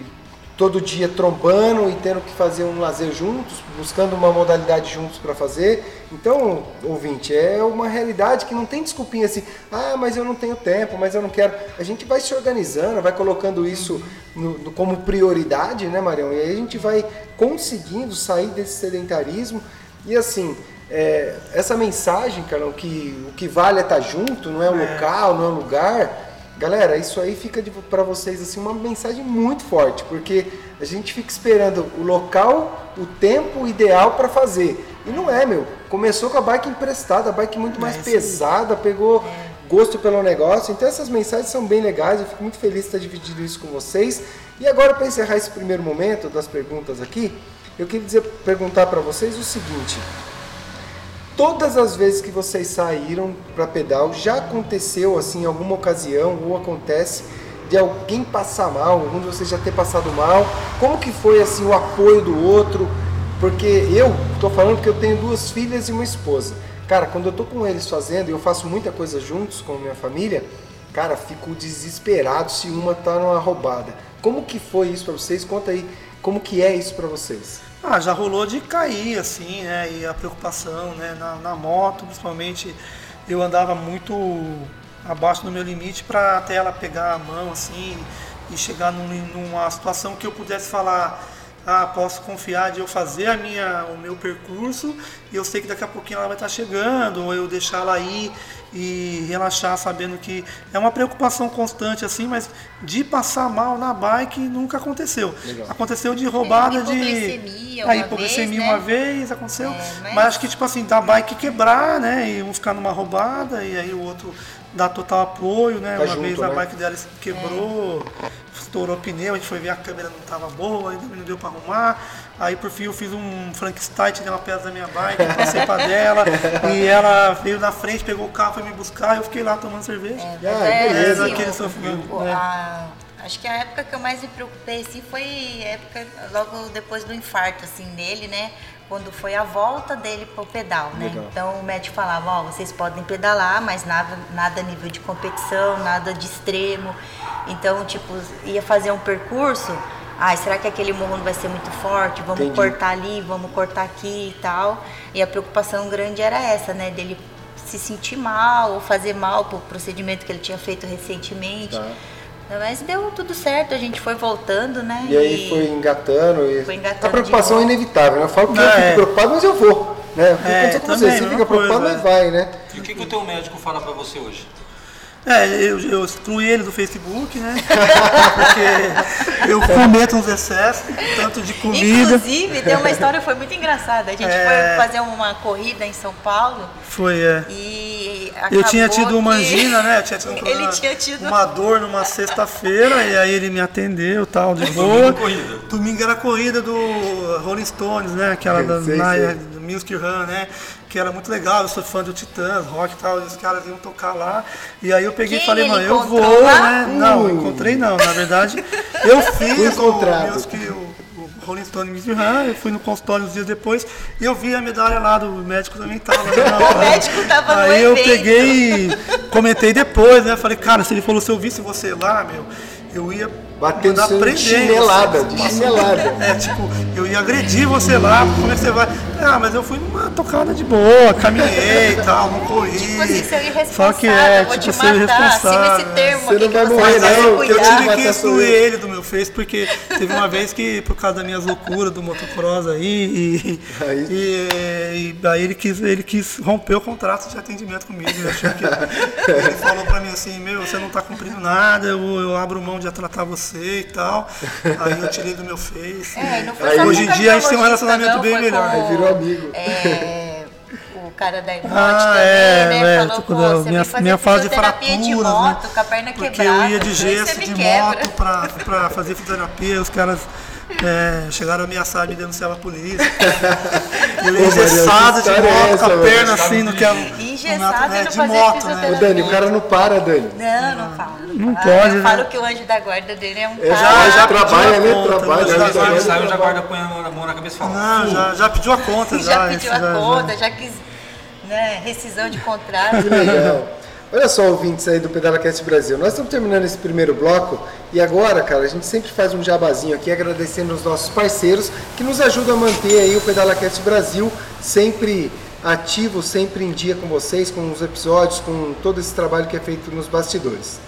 todo dia trombando e tendo que fazer um lazer juntos, buscando uma modalidade juntos para fazer. Então, ouvinte, é uma realidade que não tem desculpinha assim, ah, mas eu não tenho tempo, mas eu não quero. A gente vai se organizando, vai colocando isso no- no- como prioridade, né, Marião? E aí a gente vai conseguindo sair desse sedentarismo. E assim, é, essa mensagem, Carlão, que o que vale é estar junto, não é o local, não é o lugar. Galera, isso aí fica para vocês assim uma mensagem muito forte, porque a gente fica esperando o local, o tempo ideal para fazer. E não é, meu. Começou com a bike emprestada, a bike muito mais aí. pesada, pegou gosto pelo negócio. Então essas mensagens são bem legais, eu fico muito feliz de estar dividindo isso com vocês. E agora para encerrar esse primeiro momento das perguntas aqui, eu queria dizer, perguntar para vocês o seguinte: Todas as vezes que vocês saíram para pedal, já aconteceu assim em alguma ocasião ou acontece de alguém passar mal, algum de vocês já ter passado mal? Como que foi assim o apoio do outro? Porque eu tô falando que eu tenho duas filhas e uma esposa. Cara, quando eu tô com eles fazendo, e eu faço muita coisa juntos com a minha família, cara, fico desesperado se uma tá numa roubada. Como que foi isso para vocês? Conta aí, como que é isso para vocês? Ah, já rolou de cair, assim, né? E a preocupação, né? Na, na moto, principalmente, eu andava muito abaixo do meu limite para até ela pegar a mão, assim, e chegar num- numa situação que eu pudesse falar, ah, posso confiar de eu fazer a minha, o meu percurso e eu sei que daqui a pouquinho ela vai estar chegando, ou eu deixar ela ir e relaxar sabendo que é uma preocupação constante assim, mas de passar mal na bike nunca aconteceu. Legal. Aconteceu de roubada de hipoglicemia a uma hipoglicemia vez, né? uma vez aconteceu, É, mas... mas- acho que tipo assim, da bike quebrar, né, e um ficar numa roubada e aí o outro dá total apoio, né? Tá uma junto, vez a né? bike dela quebrou, estourou o pneu, a gente foi ver a câmera não estava boa, ainda não deu para arrumar. Aí por fim eu fiz um Frankenstein, tirei uma pedra da minha bike, passei para dela e ela veio na frente, pegou o carro, foi me buscar, e eu fiquei lá tomando cerveja. É, Ah, mas beleza, assim, aquele sofrimento, o- né? a- acho que a época que eu mais me preocupei assim, foi a época logo depois do infarto assim dele, né? Quando foi a volta dele pro pedal, né? Legal. Então o médico falava, ó, vocês podem pedalar, mas nada, nada a nível de competição, nada de extremo. Então, tipo, ia fazer um percurso, ai, será que aquele morro não vai ser muito forte? Vamos Entendi. cortar ali, vamos cortar aqui e tal. E a preocupação grande era essa, né? Dele se sentir mal ou fazer mal pro procedimento que ele tinha feito recentemente. Tá. Mas deu tudo certo, a gente foi voltando, né? E aí foi engatando. E... Foi engatando a preocupação é inevitável, né? Eu falo que eu É. fico preocupado, mas eu vou. Né? O que É, aconteceu com você? também, Você fica mesma preocupado, coisa, mas vai, né? E o que, que o teu médico fala pra você hoje? É, eu, eu excluí ele do Facebook, né? Porque eu cometo uns excessos, tanto de comida. Inclusive, tem uma história que foi muito engraçada. A gente É. foi fazer uma corrida em São Paulo Foi, é. e Eu tinha tido uma angina, né? Eu tinha tido um Ele tinha tido uma dor numa sexta-feira e aí ele me atendeu tal, de boa. corrida. Domingo era a corrida do Rolling Stones, né? Aquela da Sei, na- sei. Music Run, né? Que era muito legal, eu sou fã do Titãs, rock e tal, e os caras iam tocar lá. E aí eu peguei Quem e falei, mano, eu vou, lá? né? Não, Uh. encontrei não, na verdade. Eu Fui fiz o encontrado. Music, o, o Rolling Stone Run, eu fui no consultório uns dias depois e eu vi a medalha lá do médico também tava. Né, o médico tava no Aí eu evento. peguei e comentei depois, né? Falei, cara, se ele falou, se eu visse você lá, meu, eu ia Batendo mandar você de prender chinelada, de chinelada. É, tipo, eu ia agredir você lá, como é que você vai? Ah, mas eu fui numa tocada de boa, caminhei e tal, não corri. Tipo assim, seu irresponsável, Só que é, vou tipo, te ser matar, irresponsável. acima esse termo Você aqui não que vai você morrer, vai não, que eu tive que excluir ele do meu Face, porque teve uma vez que, por causa das minhas loucuras do motocross aí, e, Aí- e, e aí ele quis, ele quis romper o contrato de atendimento comigo. Ele, achou que, ele falou pra mim assim, meu, você não tá cumprindo nada, eu, eu abro mão de tratar você e tal. Aí eu tirei do meu Face. É, e não foi Aí, hoje em dia a gente tem um relacionamento não, bem melhor. com Virou amigo. É, o cara da Emote Ah, também, é, né? é, Falou, tipo, pô, da- você minha, fazer minha fase de fraturas, de né? moto, com a perna Porque quebrada. eu ia de gesso, de quebra. moto pra, pra fazer fisioterapia, os caras é, chegaram a ameaçar me denunciar a polícia. Ô, Maria, engessado de é moto, essa, com a perna assim, no que é Engessado não de moto, né? Ô, Dani, o cara não para, Dani. Não, não fala. Não fala. pode, Eu né? falo que o anjo da guarda dele é um É, cara... já, já pediu trabalha, né? Trabalha, já já Quando trabalha. ele sai, eu já guardo põe a mão na- mão na cabeça e falo. Não, já, já pediu a conta, já. já pediu a conta, já quis né, rescisão de contrato. Que legal. Olha só, ouvintes aí do PedalaCast Brasil. Nós estamos terminando esse primeiro bloco e agora, cara, a gente sempre faz um jabazinho aqui agradecendo os nossos parceiros que nos ajudam a manter aí o PedalaCast Brasil sempre ativo, sempre em dia com vocês, com os episódios, com todo esse trabalho que é feito nos bastidores.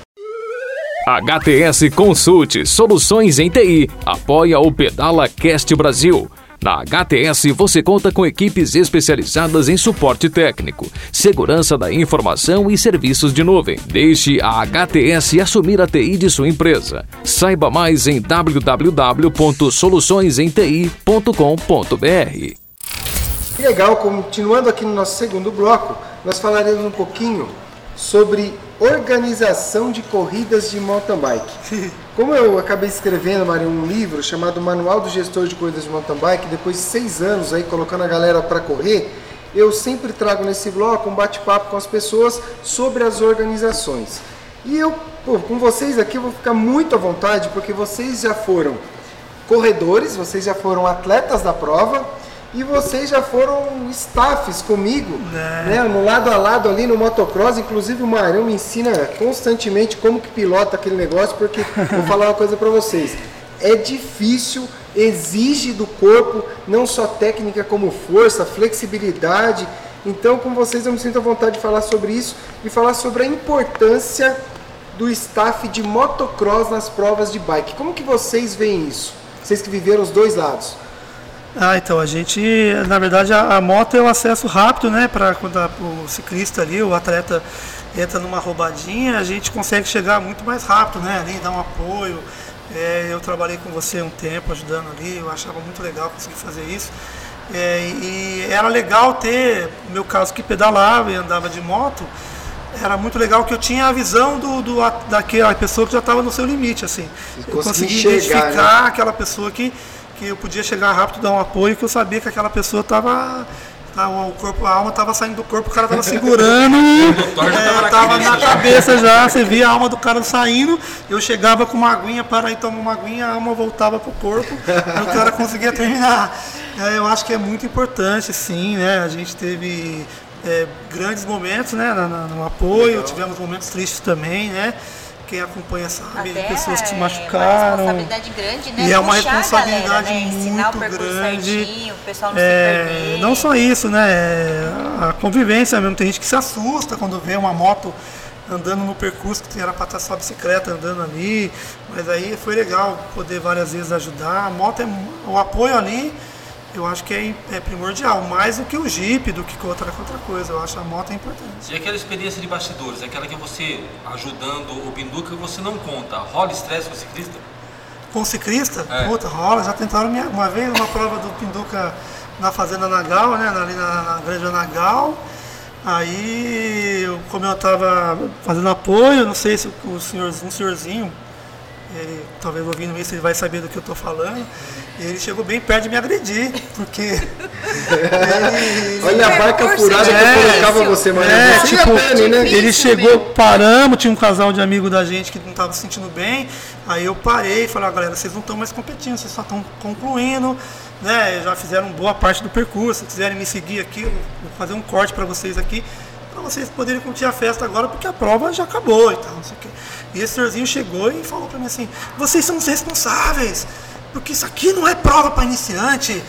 HTS Consulte Soluções em TI apoia o Pedala Cast Brasil. Na HTS você conta com equipes especializadas em suporte técnico, segurança da informação e serviços de nuvem. Deixe a HTS assumir a TI de sua empresa. Saiba mais em www.soluçõesemti.com.br. Que legal, continuando aqui no nosso segundo bloco, nós falaremos um pouquinho sobre organização de corridas de mountain bike. Como eu acabei escrevendo, Mário, um livro chamado Manual do Gestor de Corridas de Mountain Bike, depois de seis anos aí colocando a galera para correr, eu sempre trago nesse bloco um bate-papo com as pessoas sobre as organizações. E eu, pô, com vocês aqui, eu vou ficar muito à vontade, porque vocês já foram corredores, vocês já foram atletas da prova e vocês já foram staffs comigo, né, no lado a lado ali no motocross. Inclusive o Marão me ensina constantemente como que pilota aquele negócio, porque vou falar uma coisa para vocês. É difícil, exige do corpo não só técnica como força, flexibilidade. Então, com vocês eu me sinto à vontade de falar sobre isso e falar sobre a importância do staff de motocross nas provas de bike. Como que vocês veem isso? Vocês que viveram os dois lados. Ah, então a gente, na verdade, a, a moto é o acesso rápido, né? Para quando a- o ciclista ali, o atleta entra numa roubadinha, a gente consegue chegar muito mais rápido, né? Ali dar um apoio. É, eu trabalhei com você um tempo ajudando ali, eu achava muito legal conseguir fazer isso. É, e era legal ter, no meu caso que pedalava e andava de moto, era muito legal que eu tinha a visão do, do daquela pessoa que já estava no seu limite, assim. Eu conseguia conseguia enxergar, identificar aquela pessoa que, que eu podia chegar rápido, dar um apoio, que eu sabia que aquela pessoa estava. O corpo, a alma estava saindo do corpo, o cara estava segurando, já é, na cabeça já, você via a alma do cara saindo, eu chegava com uma aguinha para ir tomar uma aguinha, a alma voltava pro corpo, e o cara conseguia terminar. É, eu acho que é muito importante, sim, né? A gente teve é, grandes momentos né, na- no apoio, tivemos momentos tristes também, né? Quem acompanha sabe, Até pessoas que se é uma machucaram. responsabilidade grande, né? E é uma Puxar responsabilidade galera, né? Ensinar o muito percurso grande. certinho, o pessoal não É, se perder. não só isso, né? é, A convivência mesmo. Tem gente que se assusta quando vê uma moto andando no percurso que era para estar só a bicicleta andando ali. Mas aí foi legal poder várias vezes ajudar. A moto é o apoio ali. Eu acho que é, é primordial, mais do que o Jeep, do que outra, outra coisa. Eu acho a moto é importante. E aquela experiência de bastidores, aquela que você ajudando o Pinduca, você não conta. Rola estresse com o ciclista? Com ciclista, É. puta, rola. Já tentaram minha, uma vez uma prova do Pinduca na Fazenda Nagal, né? Ali na, na Granja Nagal. Aí, como eu tava fazendo apoio, não sei se o senhor, um senhorzinho, ele, talvez ouvindo isso, ele vai saber do que eu tô falando. E ele chegou bem perto de me agredir, porque. ele, Olha a barca furada que eu difícil. colocava você, Maria. É, Você tipo, Dani, né? ele chegou, paramos, tinha um casal de amigo da gente que não estava se sentindo bem. Aí eu parei e falei, ah, galera, vocês não estão mais competindo, vocês só estão concluindo, né? Já fizeram boa parte do percurso. Se quiserem me seguir aqui, eu vou fazer um corte para vocês aqui, para vocês poderem curtir a festa agora, porque a prova já acabou e tal, não sei o quê. E esse senhorzinho chegou e falou para mim assim, vocês são os responsáveis, porque isso aqui não é prova para iniciante.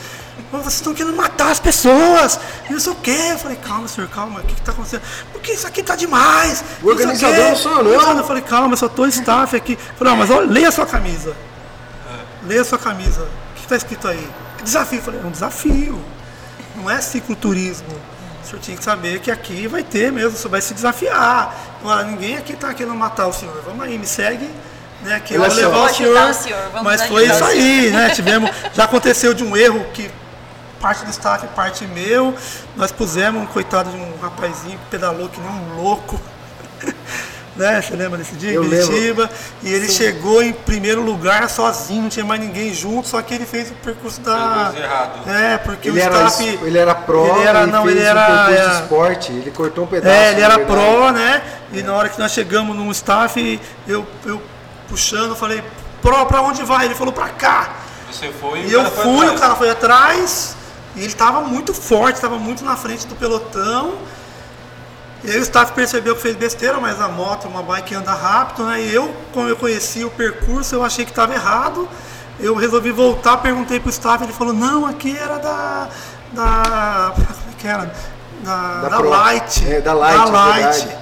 Vocês estão querendo matar as pessoas, e não sei o quê. Eu falei, calma, senhor, calma, o que está acontecendo? Porque isso aqui tá demais. O organizador não sou eu, não. Eu falei, calma, eu só tô staff aqui. Eu falei, não, mas olha, leia a sua camisa. Leia a sua camisa. O que está escrito aí? Desafio. Eu falei, é um desafio. Não é cicloturismo. O senhor tinha que saber que aqui vai ter mesmo, você vai se desafiar. Agora, ninguém aqui está querendo matar o senhor. Vamos aí, me segue. Né, que eu vou levar o senhor, o senhor, vamos mas foi isso aí, né? Tivemos, já aconteceu de um erro que parte do staff, parte meu. Nós pusemos um coitado de um rapazinho que pedalou que nem um louco. né? Você lembra desse dia? Eu em lembro. Curitiba. E ele chegou em primeiro lugar sozinho, não tinha mais ninguém junto, só que ele fez o percurso da. Errado. É, porque Ele o era, staff. ele era pro, ele era, ele não, fez ele um era. percurso de é, esporte, ele cortou um pedaço. é, ele era pro, né? E na hora que nós chegamos no staff, eu, eu puxando, falei, pro, pra onde vai? Ele falou, pra cá. Você foi E eu fui, atrás. o cara foi atrás, e ele tava muito forte, tava muito na frente do pelotão. E aí o staff percebeu que fez besteira, mas a moto é uma bike que anda rápido, né? E eu, como eu conhecia o percurso, eu achei que estava errado. Eu resolvi voltar, perguntei pro staff, ele falou, não, aqui era da. da. como é que era? Da, Da da. Light. É, da Light, verdade.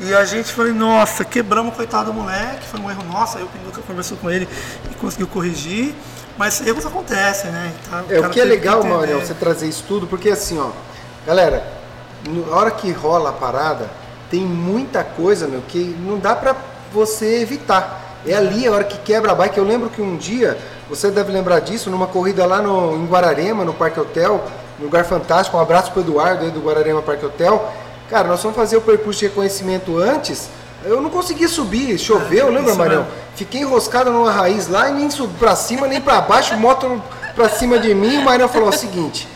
E a gente falou, nossa, quebramos o coitado do moleque, foi um erro nosso, aí o Pinduca conversou com ele e conseguiu corrigir. Mas erros acontecem, né? Então, É, o que é legal. Manuel, você trazer isso tudo, porque assim, ó, galera, na hora que rola a parada, tem muita coisa, meu, que não dá pra você evitar. É ali a hora que quebra a bike. Eu lembro que um dia, você deve lembrar disso, numa corrida lá no, em Guararema, no Parque Hotel, um lugar fantástico. Um abraço pro Eduardo aí do Guararema Parque Hotel. Cara, nós fomos fazer o percurso de reconhecimento antes. Eu não conseguia subir, choveu, lembra, isso Marião? Fiquei enroscado numa raiz lá e nem subi pra cima nem pra baixo, moto pra cima de mim. O Marião falou o seguinte: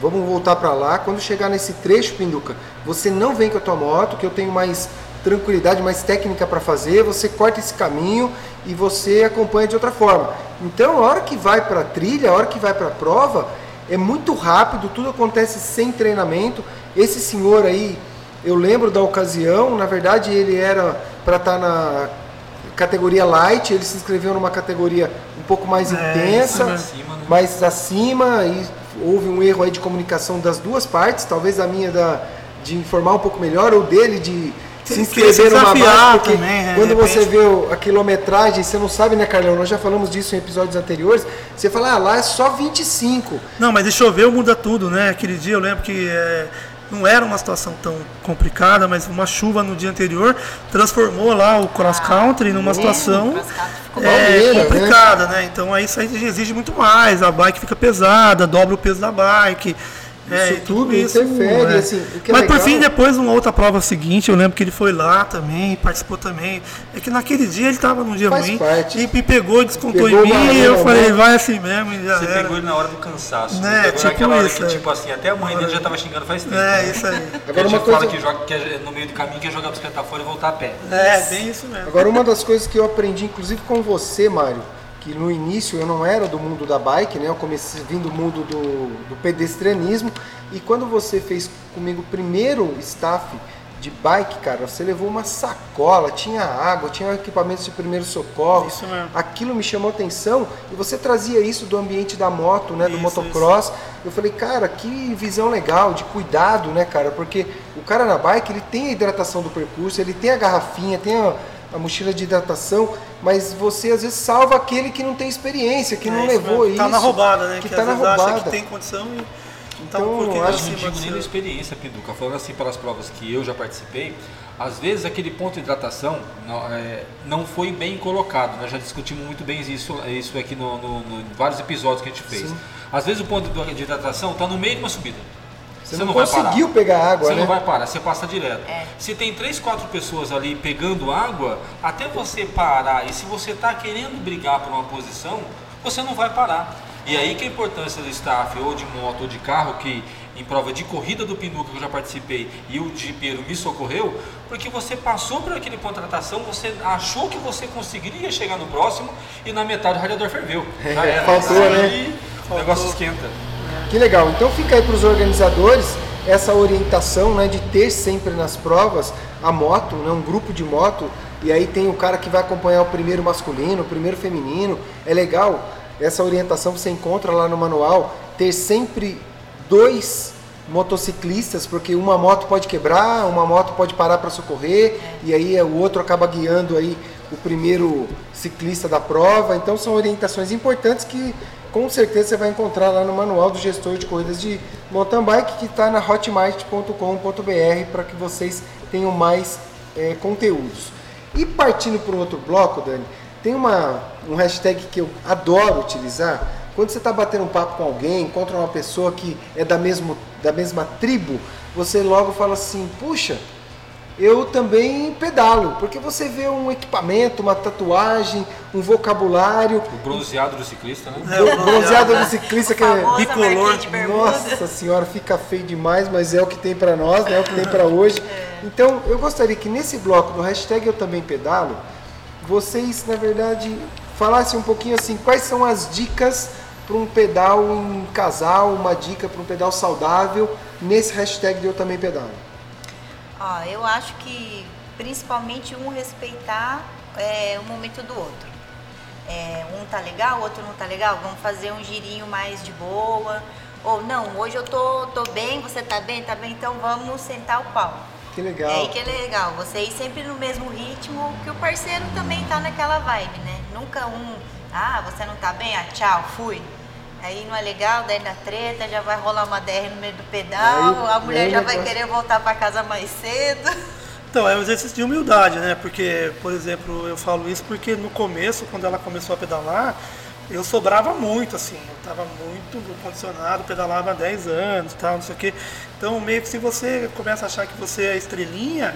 vamos voltar pra lá. Quando chegar nesse trecho, Pinduca, você não vem com a tua moto, que eu tenho mais tranquilidade, mais técnica pra fazer. Você corta esse caminho e você acompanha de outra forma. Então, a hora que vai pra trilha, a hora que vai pra prova, é muito rápido, tudo acontece sem treinamento. Esse senhor aí, eu lembro da ocasião, na verdade ele era para estar na categoria light, ele se inscreveu numa categoria um pouco mais É, intensa. Acima, né? mais acima e houve um erro aí de comunicação das duas partes, talvez a minha da, de informar um pouco melhor ou dele de se inscrever numa bike, porque também, né, quando você vê a quilometragem, você não sabe, né, Carlão? Nós já falamos disso em episódios anteriores. Você fala, ah, lá é só 25. Não, mas e choveu muda tudo, né? Aquele dia eu lembro que é, não era uma situação tão complicada, mas uma chuva no dia anterior transformou lá o cross country numa situação cross country ficou é, né? complicada, né? Então aí isso aí exige muito mais, a bike fica pesada, dobra o peso da bike. É, Isso tudo interfere, assim, o que é Mas por legal- fim, depois, uma outra prova seguinte, eu lembro que ele foi lá também, participou também. É que naquele dia ele estava num dia Faz ruim parte. e me pegou, descontou Pegou em mim e eu falei, né? vai assim mesmo. E já Você era. pegou ele na hora do cansaço. Né, pegou tipo naquela hora isso, que, é. tipo assim, até a mãe dele já tava xingando faz tempo. É, isso aí. Agora uma gente fala coisa, que, joga, que é no meio do caminho quer jogar a bicicleta fora e voltar a pé. É, bem isso mesmo. Agora, uma das coisas que eu aprendi, inclusive com você, Mário, que no início eu não era do mundo da bike, né? Eu comecei vindo do mundo do, do pedestrianismo. E quando você fez comigo o primeiro staff de bike, cara, você levou uma sacola, tinha água, tinha equipamentos de primeiro socorro. Isso mesmo. Aquilo me chamou atenção e você trazia isso do ambiente da moto, né, do Isso, motocross. Eu falei, cara, que visão legal, de cuidado, né, cara? Porque o cara na bike, ele tem a hidratação do percurso, ele tem a garrafinha, tem a, a mochila de hidratação, mas você às vezes salva aquele que não tem experiência, que não É isso levou mesmo. isso. Tá na roubada, né? Que, Que, tá às na vezes acha roubada. que tem condição e tá Então, um pouquinho acho Eu acima não digo nem da experiência, Pinduca. Falando assim pelas provas que eu já participei, às vezes aquele ponto de hidratação não, é, não foi bem colocado. Nós já discutimos muito bem isso, isso aqui no, no- no- em vários episódios que a gente fez. Às vezes o ponto de de hidratação está no meio de uma subida. Você, não, vai parar. conseguiu pegar água, Você né? não vai parar, você passa direto. É. Se tem três, quatro pessoas ali pegando água, até você parar, e se você está querendo brigar por uma posição, você não vai parar. E aí que a importância do staff, ou de moto ou de carro, que em prova de corrida do Pinduca que eu já participei e o jipeiro me socorreu, porque você passou por aquele contratação, você achou que você conseguiria chegar no próximo e na metade o radiador ferveu. Já era. faltou, né? O negócio esquenta. Que legal. Então fica aí para os organizadores essa orientação né, de ter sempre nas provas a moto, né, um grupo de moto, e aí tem o cara que vai acompanhar o primeiro masculino, o primeiro feminino. É legal essa orientação que você encontra lá no manual, ter sempre dois motociclistas, porque uma moto pode quebrar, uma moto pode parar para socorrer, e aí o outro acaba guiando aí o primeiro ciclista da prova. Então são orientações importantes que com certeza você vai encontrar lá no manual do gestor de corridas de mountain bike que está na hotmart.com.br para que vocês tenham mais eh, conteúdos. E partindo para o outro bloco, Dani, tem uma, um hashtag que eu adoro utilizar. Quando você está batendo um papo com alguém, encontra uma pessoa que é da, mesmo, da mesma tribo, você logo fala assim: puxa, eu também pedalo, porque você vê um equipamento, uma tatuagem, um vocabulário, O bronzeado do ciclista, né? É, o bronzeado do ciclista que é bicolor. nossa senhora, fica feio demais, mas é o que tem pra nós, né? É o que tem pra hoje. Então, eu gostaria que nesse bloco do hashtag eu também pedalo, vocês, na verdade, falassem um pouquinho assim, quais são as dicas para um pedal em casal, uma dica para um pedal saudável nesse hashtag de eu também pedalo. Ó, eu acho que principalmente um respeitar é, o momento do outro. É, um tá legal, o outro não tá legal, vamos fazer um girinho mais de boa. Ou não, hoje eu tô, tô bem, você tá bem, tá bem, então vamos sentar o pau. Que legal. É aí que é legal, você ir sempre no mesmo ritmo, que o parceiro também tá naquela vibe, né? Nunca um, ah, você não tá bem, ah, tchau, fui. Aí não é legal, daí na treta, já vai rolar uma DR no meio do pedal, Aí- a mulher já vai negócio- querer voltar pra casa mais cedo. Então, é um exercício de humildade, né? Porque, por exemplo, eu falo isso porque no começo, quando ela começou a pedalar, eu sobrava muito, assim. Eu estava muito condicionado, pedalava há 10 anos, tal, não sei o quê. Então, meio que se você começa a achar que você é estrelinha,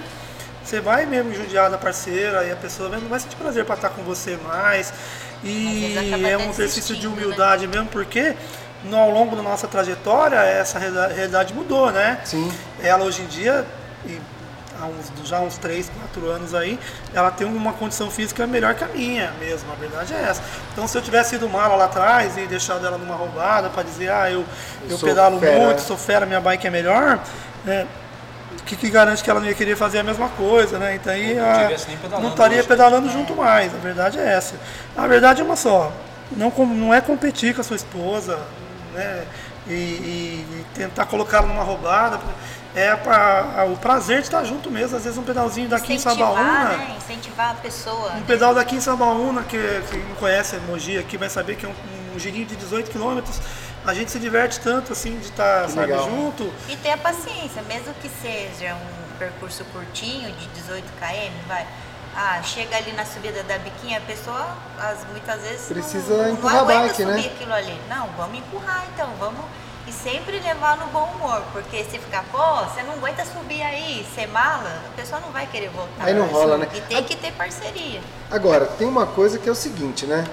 você vai mesmo judiar da parceira e a pessoa não vai sentir prazer para estar com você mais. E é um exercício de né? humildade mesmo, porque no, ao longo da nossa trajetória, essa realidade mudou, né? Sim. Ela hoje em dia, e há uns, já há uns 3, 4 anos aí, ela tem uma condição física melhor que a minha mesmo, a verdade é essa. Então se eu tivesse ido mala lá atrás e deixado ela numa roubada para dizer, ah, eu, eu, sou pedalo fera, muito, né? sou fera, minha bike é melhor, né? O que, que garante que ela não ia querer fazer a mesma coisa, né? Então aí Não a- tivesse nem pedalando não estaria hoje. pedalando junto mais, a verdade é essa. A verdade é uma só, não, não é competir com a sua esposa, né? E, e- e tentar colocá-la numa roubada. É pra, o prazer de estar junto mesmo, às vezes um pedalzinho daqui em Incentivar, Sabaúna. né? Incentivar a pessoa. Um né? pedal daqui em Sabaúna, que quem não conhece Mogi aqui vai saber que é um, um girinho de 18 km. A gente se diverte tanto assim de estar sabe, legal. junto. E ter a paciência, mesmo que seja um percurso curtinho, de 18 km, vai. Ah, chega ali na subida da biquinha, a pessoa as, muitas vezes não- Precisa não, empurrar a aguenta bike, subir né? aquilo ali. Não, vamos empurrar então, vamos. E sempre levar no bom humor, porque se ficar, pô, você não aguenta subir aí, ser mala, a pessoa não vai querer voltar. Aí não rola, né? E tem que ter parceria. Agora, tem uma coisa que é o seguinte, né?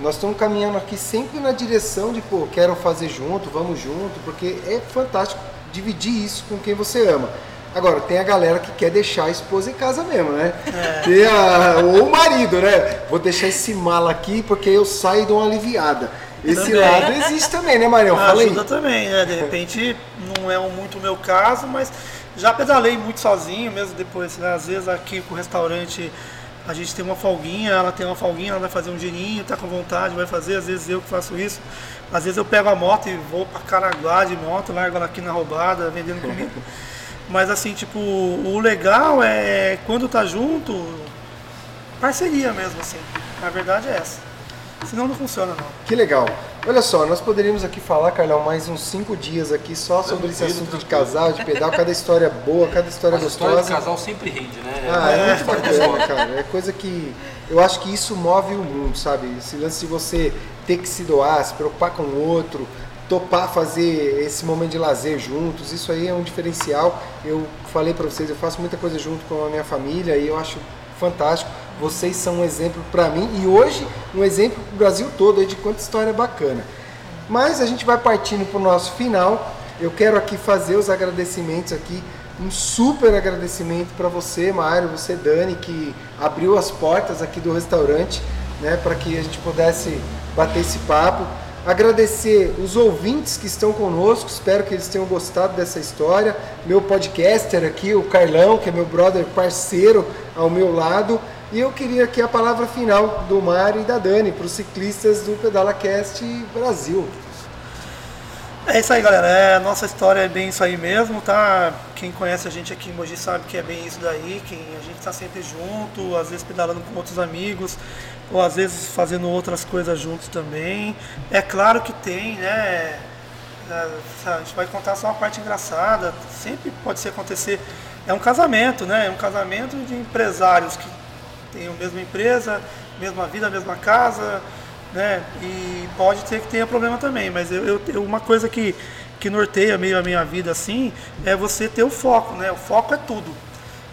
Nós estamos caminhando aqui sempre na direção de, pô, quero fazer junto, vamos junto, porque é fantástico dividir isso com quem você ama. Agora, tem a galera que quer deixar a esposa em casa mesmo, né? Tem a- ou o marido, né? Vou deixar esse mala aqui porque eu saio e dou uma aliviada. Esse Também. lado existe também, né, Marião? Fala aí. Ajuda também, né? De repente não é muito o meu caso, mas já pedalei muito sozinho, mesmo depois, né? Às vezes aqui com o restaurante a gente tem uma folguinha, ela tem uma folguinha, ela vai fazer um girinho, tá com vontade, vai fazer, às vezes eu que faço isso. Às vezes eu pego a moto e vou pra Caraguá de moto, largo ela aqui na roubada, vendendo comida. Mas assim, tipo, o legal é quando tá junto, parceria mesmo, assim. A verdade é essa. Senão não funciona não. Que legal. Olha só, nós poderíamos aqui falar, Carlão, mais uns cinco dias aqui só sobre esse assunto de casal, de pedal, cada história boa, cada história Mas a história gostosa. do casal sempre rende, né? Ah, é, muito história de bacana, cara. É coisa que eu acho que isso move o mundo, sabe? Esse lance de você ter que se doar, se preocupar com o outro, topar fazer esse momento de lazer juntos, isso aí é um diferencial. Eu falei pra vocês, eu faço muita coisa junto com a minha família e eu acho fantástico. Vocês são um exemplo pra mim e hoje um exemplo pro Brasil todo de quanta história bacana. Mas a gente vai partindo para o nosso final. Eu quero aqui fazer os agradecimentos aqui. Um super agradecimento para você, Mário, você, Dani, que abriu as portas aqui do restaurante, né, para que a gente pudesse bater esse papo. Agradecer os ouvintes que estão conosco, espero que eles tenham gostado dessa história. Meu podcaster aqui, o Carlão, que é meu brother parceiro ao meu lado. E eu queria aqui a palavra final do Mário e da Dani para os ciclistas do PedalaCast Brasil. É isso aí, galera. É, a nossa história é bem isso aí mesmo, tá? Quem conhece a gente aqui em Mogi sabe que é bem isso daí, que a gente está sempre junto, às vezes pedalando com outros amigos, ou às vezes fazendo outras coisas juntos também. É claro que tem, né? É, a gente vai contar só uma parte engraçada, sempre pode ser acontecer. É um casamento, né? É um casamento de empresários que têm a mesma empresa, mesma vida, mesma casa, né? E pode ter que tenha problema também, mas eu, eu uma coisa que, que norteia meio a minha vida assim é você ter o foco, né? O foco é tudo.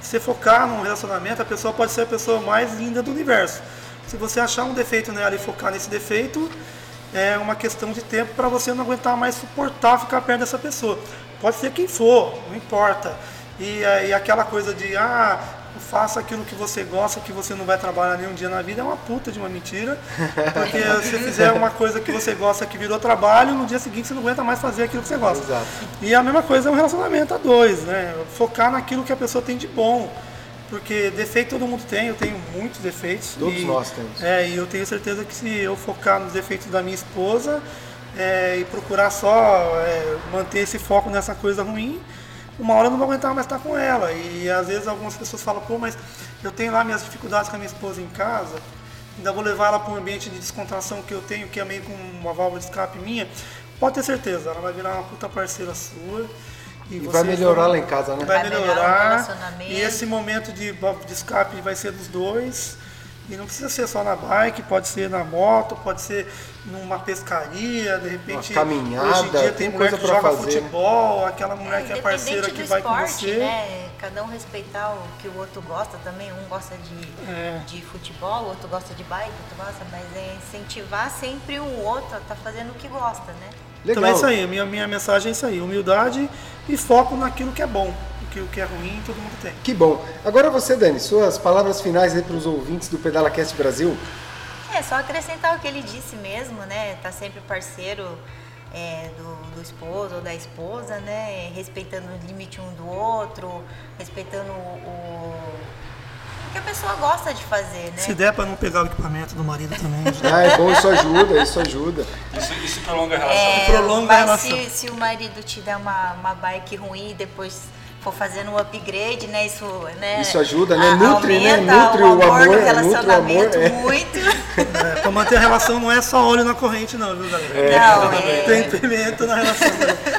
Se focar num relacionamento, a pessoa pode ser a pessoa mais linda do universo. Se você achar um defeito nela e focar nesse defeito, é uma questão de tempo para você não aguentar mais suportar ficar perto dessa pessoa. Pode ser quem for, não importa. E, e aquela coisa de, ah, faça aquilo que você gosta, que você não vai trabalhar nenhum dia na vida, é uma puta de uma mentira. Porque se você fizer uma coisa que você gosta que virou trabalho, no dia seguinte você não aguenta mais fazer aquilo que você gosta. Exato. E a mesma coisa é um relacionamento a dois, né? Focar naquilo que a pessoa tem de bom. Porque defeito todo mundo tem, eu tenho muitos defeitos. Todos e, nós temos. É, e eu tenho certeza que se eu focar nos defeitos da minha esposa é, e procurar só é, manter esse foco nessa coisa ruim, uma hora eu não vou aguentar mais estar com ela. E às vezes algumas pessoas falam, pô, mas eu tenho lá minhas dificuldades com a minha esposa em casa, ainda vou levar ela para um ambiente de descontração que eu tenho, que é meio com uma válvula de escape minha. Pode ter certeza, ela vai virar uma puta parceira sua. E, e vai melhorar vão, lá em casa, né? Vai, Vai melhorar melhorar. E esse momento de, de escape vai ser dos dois. E não precisa ser só na bike, pode ser na moto, pode ser numa pescaria, de repente. Uma caminhada, hoje em dia tem tem mulher coisa que pra joga fazer, futebol, aquela mulher que é independente parceira que do vai com esporte, você. Né? Cada um respeitar o que o outro gosta também. Um gosta de, É. de futebol, o outro gosta de bike, o outro gosta, mas é incentivar sempre o outro a estar fazendo o que gosta, né? Legal. Então é isso aí, a minha, minha mensagem é isso aí, humildade e foco naquilo que é bom. Porque o que é ruim todo mundo tem. Que bom. Agora você, Dani, suas palavras finais aí para os ouvintes do PedalaCast Brasil. É, só acrescentar o que ele disse mesmo, né? Tá sempre parceiro é, do, do esposo ou da esposa, né? Respeitando o limite um do outro, respeitando o, o que a pessoa gosta de fazer, né? Se der pra não pegar o equipamento do marido também. Ah, é bom, isso ajuda, isso ajuda. Isso, isso prolonga a relação. É, prolonga a mas relação. se, se o marido te der uma, uma bike ruim e depois for fazendo um upgrade, né? Isso, né? Isso ajuda, né? a- Nutre, né? Nutre o o amor, amor, do nutre o relacionamento amor, é. muito. É, pra manter a relação não é só óleo na corrente não, viu galera? Não, é. Tem pimenta na relação.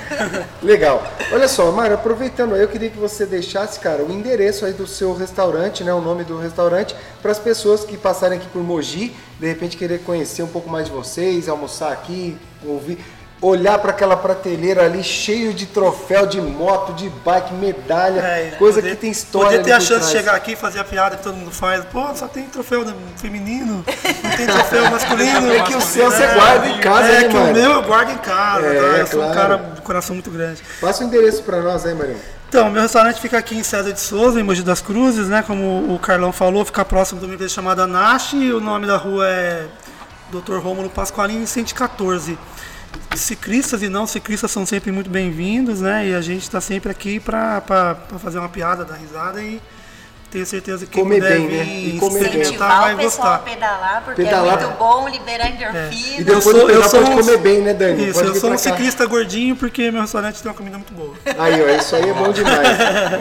Legal. Olha só, Mário, aproveitando aí, eu queria que você deixasse, cara, o endereço aí do seu restaurante, né? O nome do restaurante, para as pessoas que passarem aqui por Mogi, de repente querer conhecer um pouco mais de vocês, almoçar aqui, ouvir, olhar para aquela prateleira ali cheio de troféu de moto, de bike, medalha, É, coisa poder- que tem história. Poder ter a chance de trás. chegar aqui e fazer a piada que todo mundo faz. Pô, só tem troféu feminino, não tem troféu masculino. É que o seu você guarda em casa, é né, que o meu eu guardo em casa, É, tá? Eu sou um cara de coração muito grande. Passa o endereço para nós aí, Marinho. Então, meu restaurante fica aqui em César de Souza, em Mogi das Cruzes, né? Como o Carlão falou, fica próximo de uma empresa chamada Nash. O nome da rua é Dr. Rômulo Pasqualini, 114. Ciclistas e não ciclistas são sempre muito bem-vindos, né? E a gente está sempre aqui para fazer uma piada, dar risada e tenho certeza que Comer bem, né? E comer bem. Incentivar vai o pessoal a pedalar, porque Pedalar. é muito bom liberar E endorfina. depois Eu sou- eu sou pode um- comer bem, né, Dani? Isso, eu sou um ciclista gordinho porque meu restaurante tem uma comida muito boa. Aí, ó, isso aí é bom demais.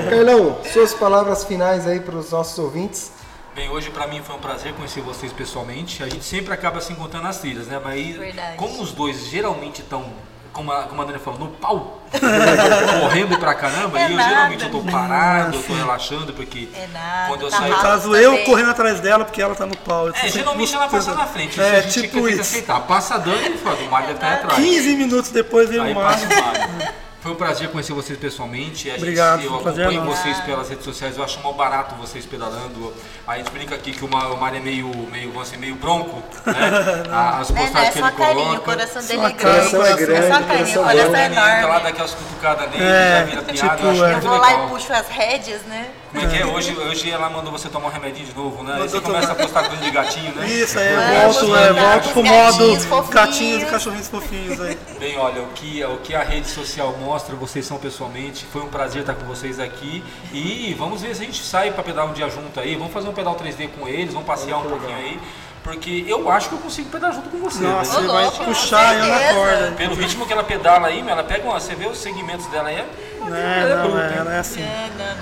Carlão, suas palavras finais aí para os nossos ouvintes. Bem, hoje pra mim foi um prazer conhecer vocês pessoalmente. A gente sempre acaba se encontrando nas trilhas, né? Mas aí, Verdade. como os dois geralmente estão, como a, como a Dani falou, no pau, correndo pra caramba, É e eu nada. geralmente eu tô parado, eu tô relaxando, porque É nada, quando eu tá saio. No caso, eu também. correndo atrás dela porque ela tá no pau. Eu É, geralmente ela passa na frente, É, isso a gente tipo tem que isso. aceitar. Passa a Dani e fala, o Mário deve estar atrás. 15 minutos depois Aí o Mário. o. Foi um prazer conhecer vocês pessoalmente. A Obrigado, Gente, eu prazer é acompanho vocês pelas redes sociais, eu acho mal barato vocês pedalando. A gente brinca aqui que o o Mário é meio, meio, dizer, meio bronco, né? As Né, postagens é que só ele carinho, o coloca. coração dele Só é carinho, grande. coração é grande, É só carinho, coração o coração grande. é Ele lá, enorme. dá aquelas cutucadas nele, É, já vira piada. tipo, acho é. Eu muito vou lá legal. e puxo as rédeas, né? Como é que é? Hoje, hoje ela mandou você tomar um remedinho de novo, né? Aí você começa a postar coisa de gatinho, né? Isso, aí eu É, volto, é, volto pro gatinhos modo gatinhos e cachorrinhos fofinhos aí. Bem, olha, o que, o que a rede social mostra, vocês são pessoalmente. Foi um prazer estar com vocês aqui. E vamos ver se a gente sai para pedalar um dia junto aí. Vamos fazer um pedal 3D com eles, vamos passear um pouquinho aí. Porque eu acho que eu consigo pedalar junto com você. Nossa, né? você vai louco, puxar eu na corda. Pelo ritmo que ela pedala aí, ela pega uma. Você vê os segmentos dela aí. É, É, não, é, ela é assim.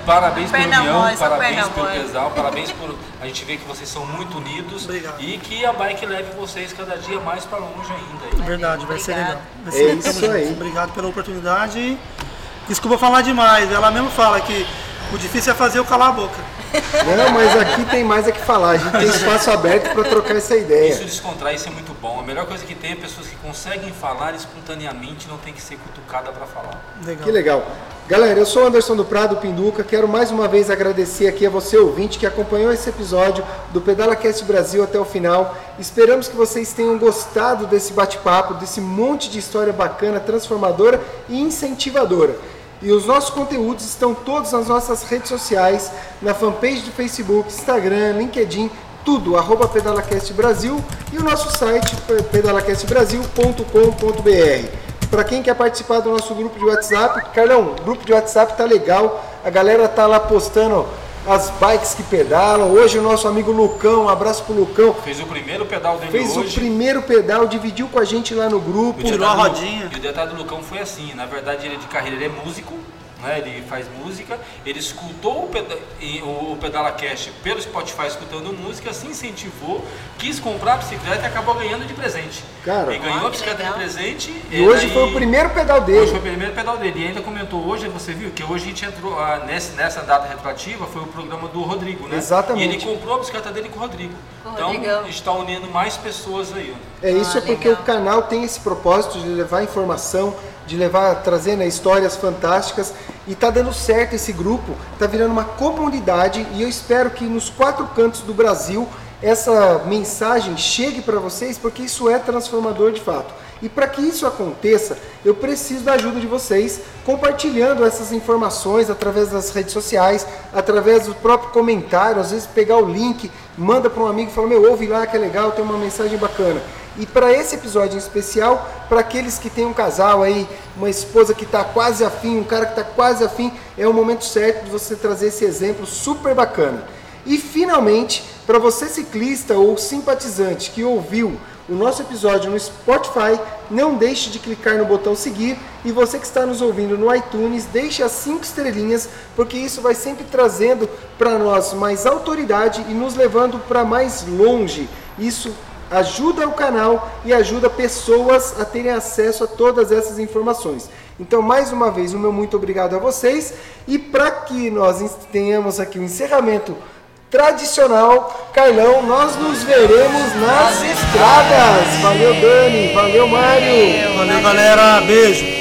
Parabéns pela Perna união, parabéns pelo pesal, parabéns por a gente ver que vocês são muito unidos Obrigado. e que a bike leve vocês cada dia mais para longe ainda. aí. Verdade, vai ser Obrigada. legal. Vai É ser legal, isso aí. Obrigado pela oportunidade. Desculpa falar demais. Ela mesmo fala que o difícil é fazer eu calar a boca. Não, mas aqui tem mais a que falar. A gente tem espaço aberto para trocar essa Isso ideia. descontrai, isso é muito bom. A melhor coisa que tem é pessoas que conseguem falar espontaneamente, não tem que ser cutucada para falar. Legal. Que legal. Galera, eu sou o Anderson do Prado Pinduca. Quero mais uma vez agradecer aqui a você, ouvinte, que acompanhou esse episódio do PedalaCast Brasil até o final. Esperamos que vocês tenham gostado desse bate-papo, desse monte de história bacana, transformadora e incentivadora. E os nossos conteúdos estão todos nas nossas redes sociais, na fanpage do Facebook, Instagram, LinkedIn, tudo, arroba PedalaCast Brasil e o nosso site pedalacastbrasil.com.br. Para quem quer participar do nosso grupo de WhatsApp, Carlão, o grupo de WhatsApp tá legal, a galera tá lá postando as bikes que pedalam. Hoje o nosso amigo Lucão, um abraço pro Lucão, Fez o primeiro pedal dele fez hoje. o primeiro pedal, dividiu com a gente lá no grupo. Tirou a rodinha. E o detalhe do Lucão foi assim, na verdade ele é de carreira, ele é músico, né? Ele faz música, ele escutou o, peda o, o Pedala Cash pelo Spotify escutando música, se incentivou, quis comprar a bicicleta e acabou ganhando de presente. Cara, ele ganhou a bicicleta que de legal. presente. E hoje foi o primeiro pedal Hoje foi dele. o primeiro pedal dele. E ainda comentou hoje, você viu, que hoje a gente entrou ah, nesse, nessa data retroativa, foi o programa do Rodrigo, né? Exatamente. E ele comprou a bicicleta dele com o Rodrigo. Com então Rodrigão. gente está unindo mais pessoas aí. É isso Ah, é porque legal. o canal tem esse propósito de levar informação, de levar, trazendo histórias fantásticas e tá dando certo esse grupo, tá virando uma comunidade e eu espero que nos quatro cantos do Brasil essa mensagem chegue para vocês, porque isso é transformador de fato. E para que isso aconteça, eu preciso da ajuda de vocês compartilhando essas informações através das redes sociais, através do próprio comentário, às vezes pegar o link, manda para um amigo e fala: "Meu, ouve lá que é legal, tem uma mensagem bacana". E para esse episódio em especial, para aqueles que têm um casal aí, uma esposa que está quase afim, um cara que está quase afim, é o momento certo de você trazer esse exemplo super bacana. E finalmente, para você ciclista ou simpatizante que ouviu o nosso episódio no Spotify, não deixe de clicar no botão seguir e você que está nos ouvindo no iTunes, deixe as cinco estrelinhas, porque isso vai sempre trazendo para nós mais autoridade e nos levando para mais longe. Isso ajuda o canal e ajuda pessoas a terem acesso a todas essas informações. Então, mais uma vez, o meu muito obrigado a vocês e para que nós tenhamos aqui o encerramento tradicional, Carlão, nós nos veremos nas estradas. Valeu, Dani. Valeu, Mário. Valeu, galera. Beijo.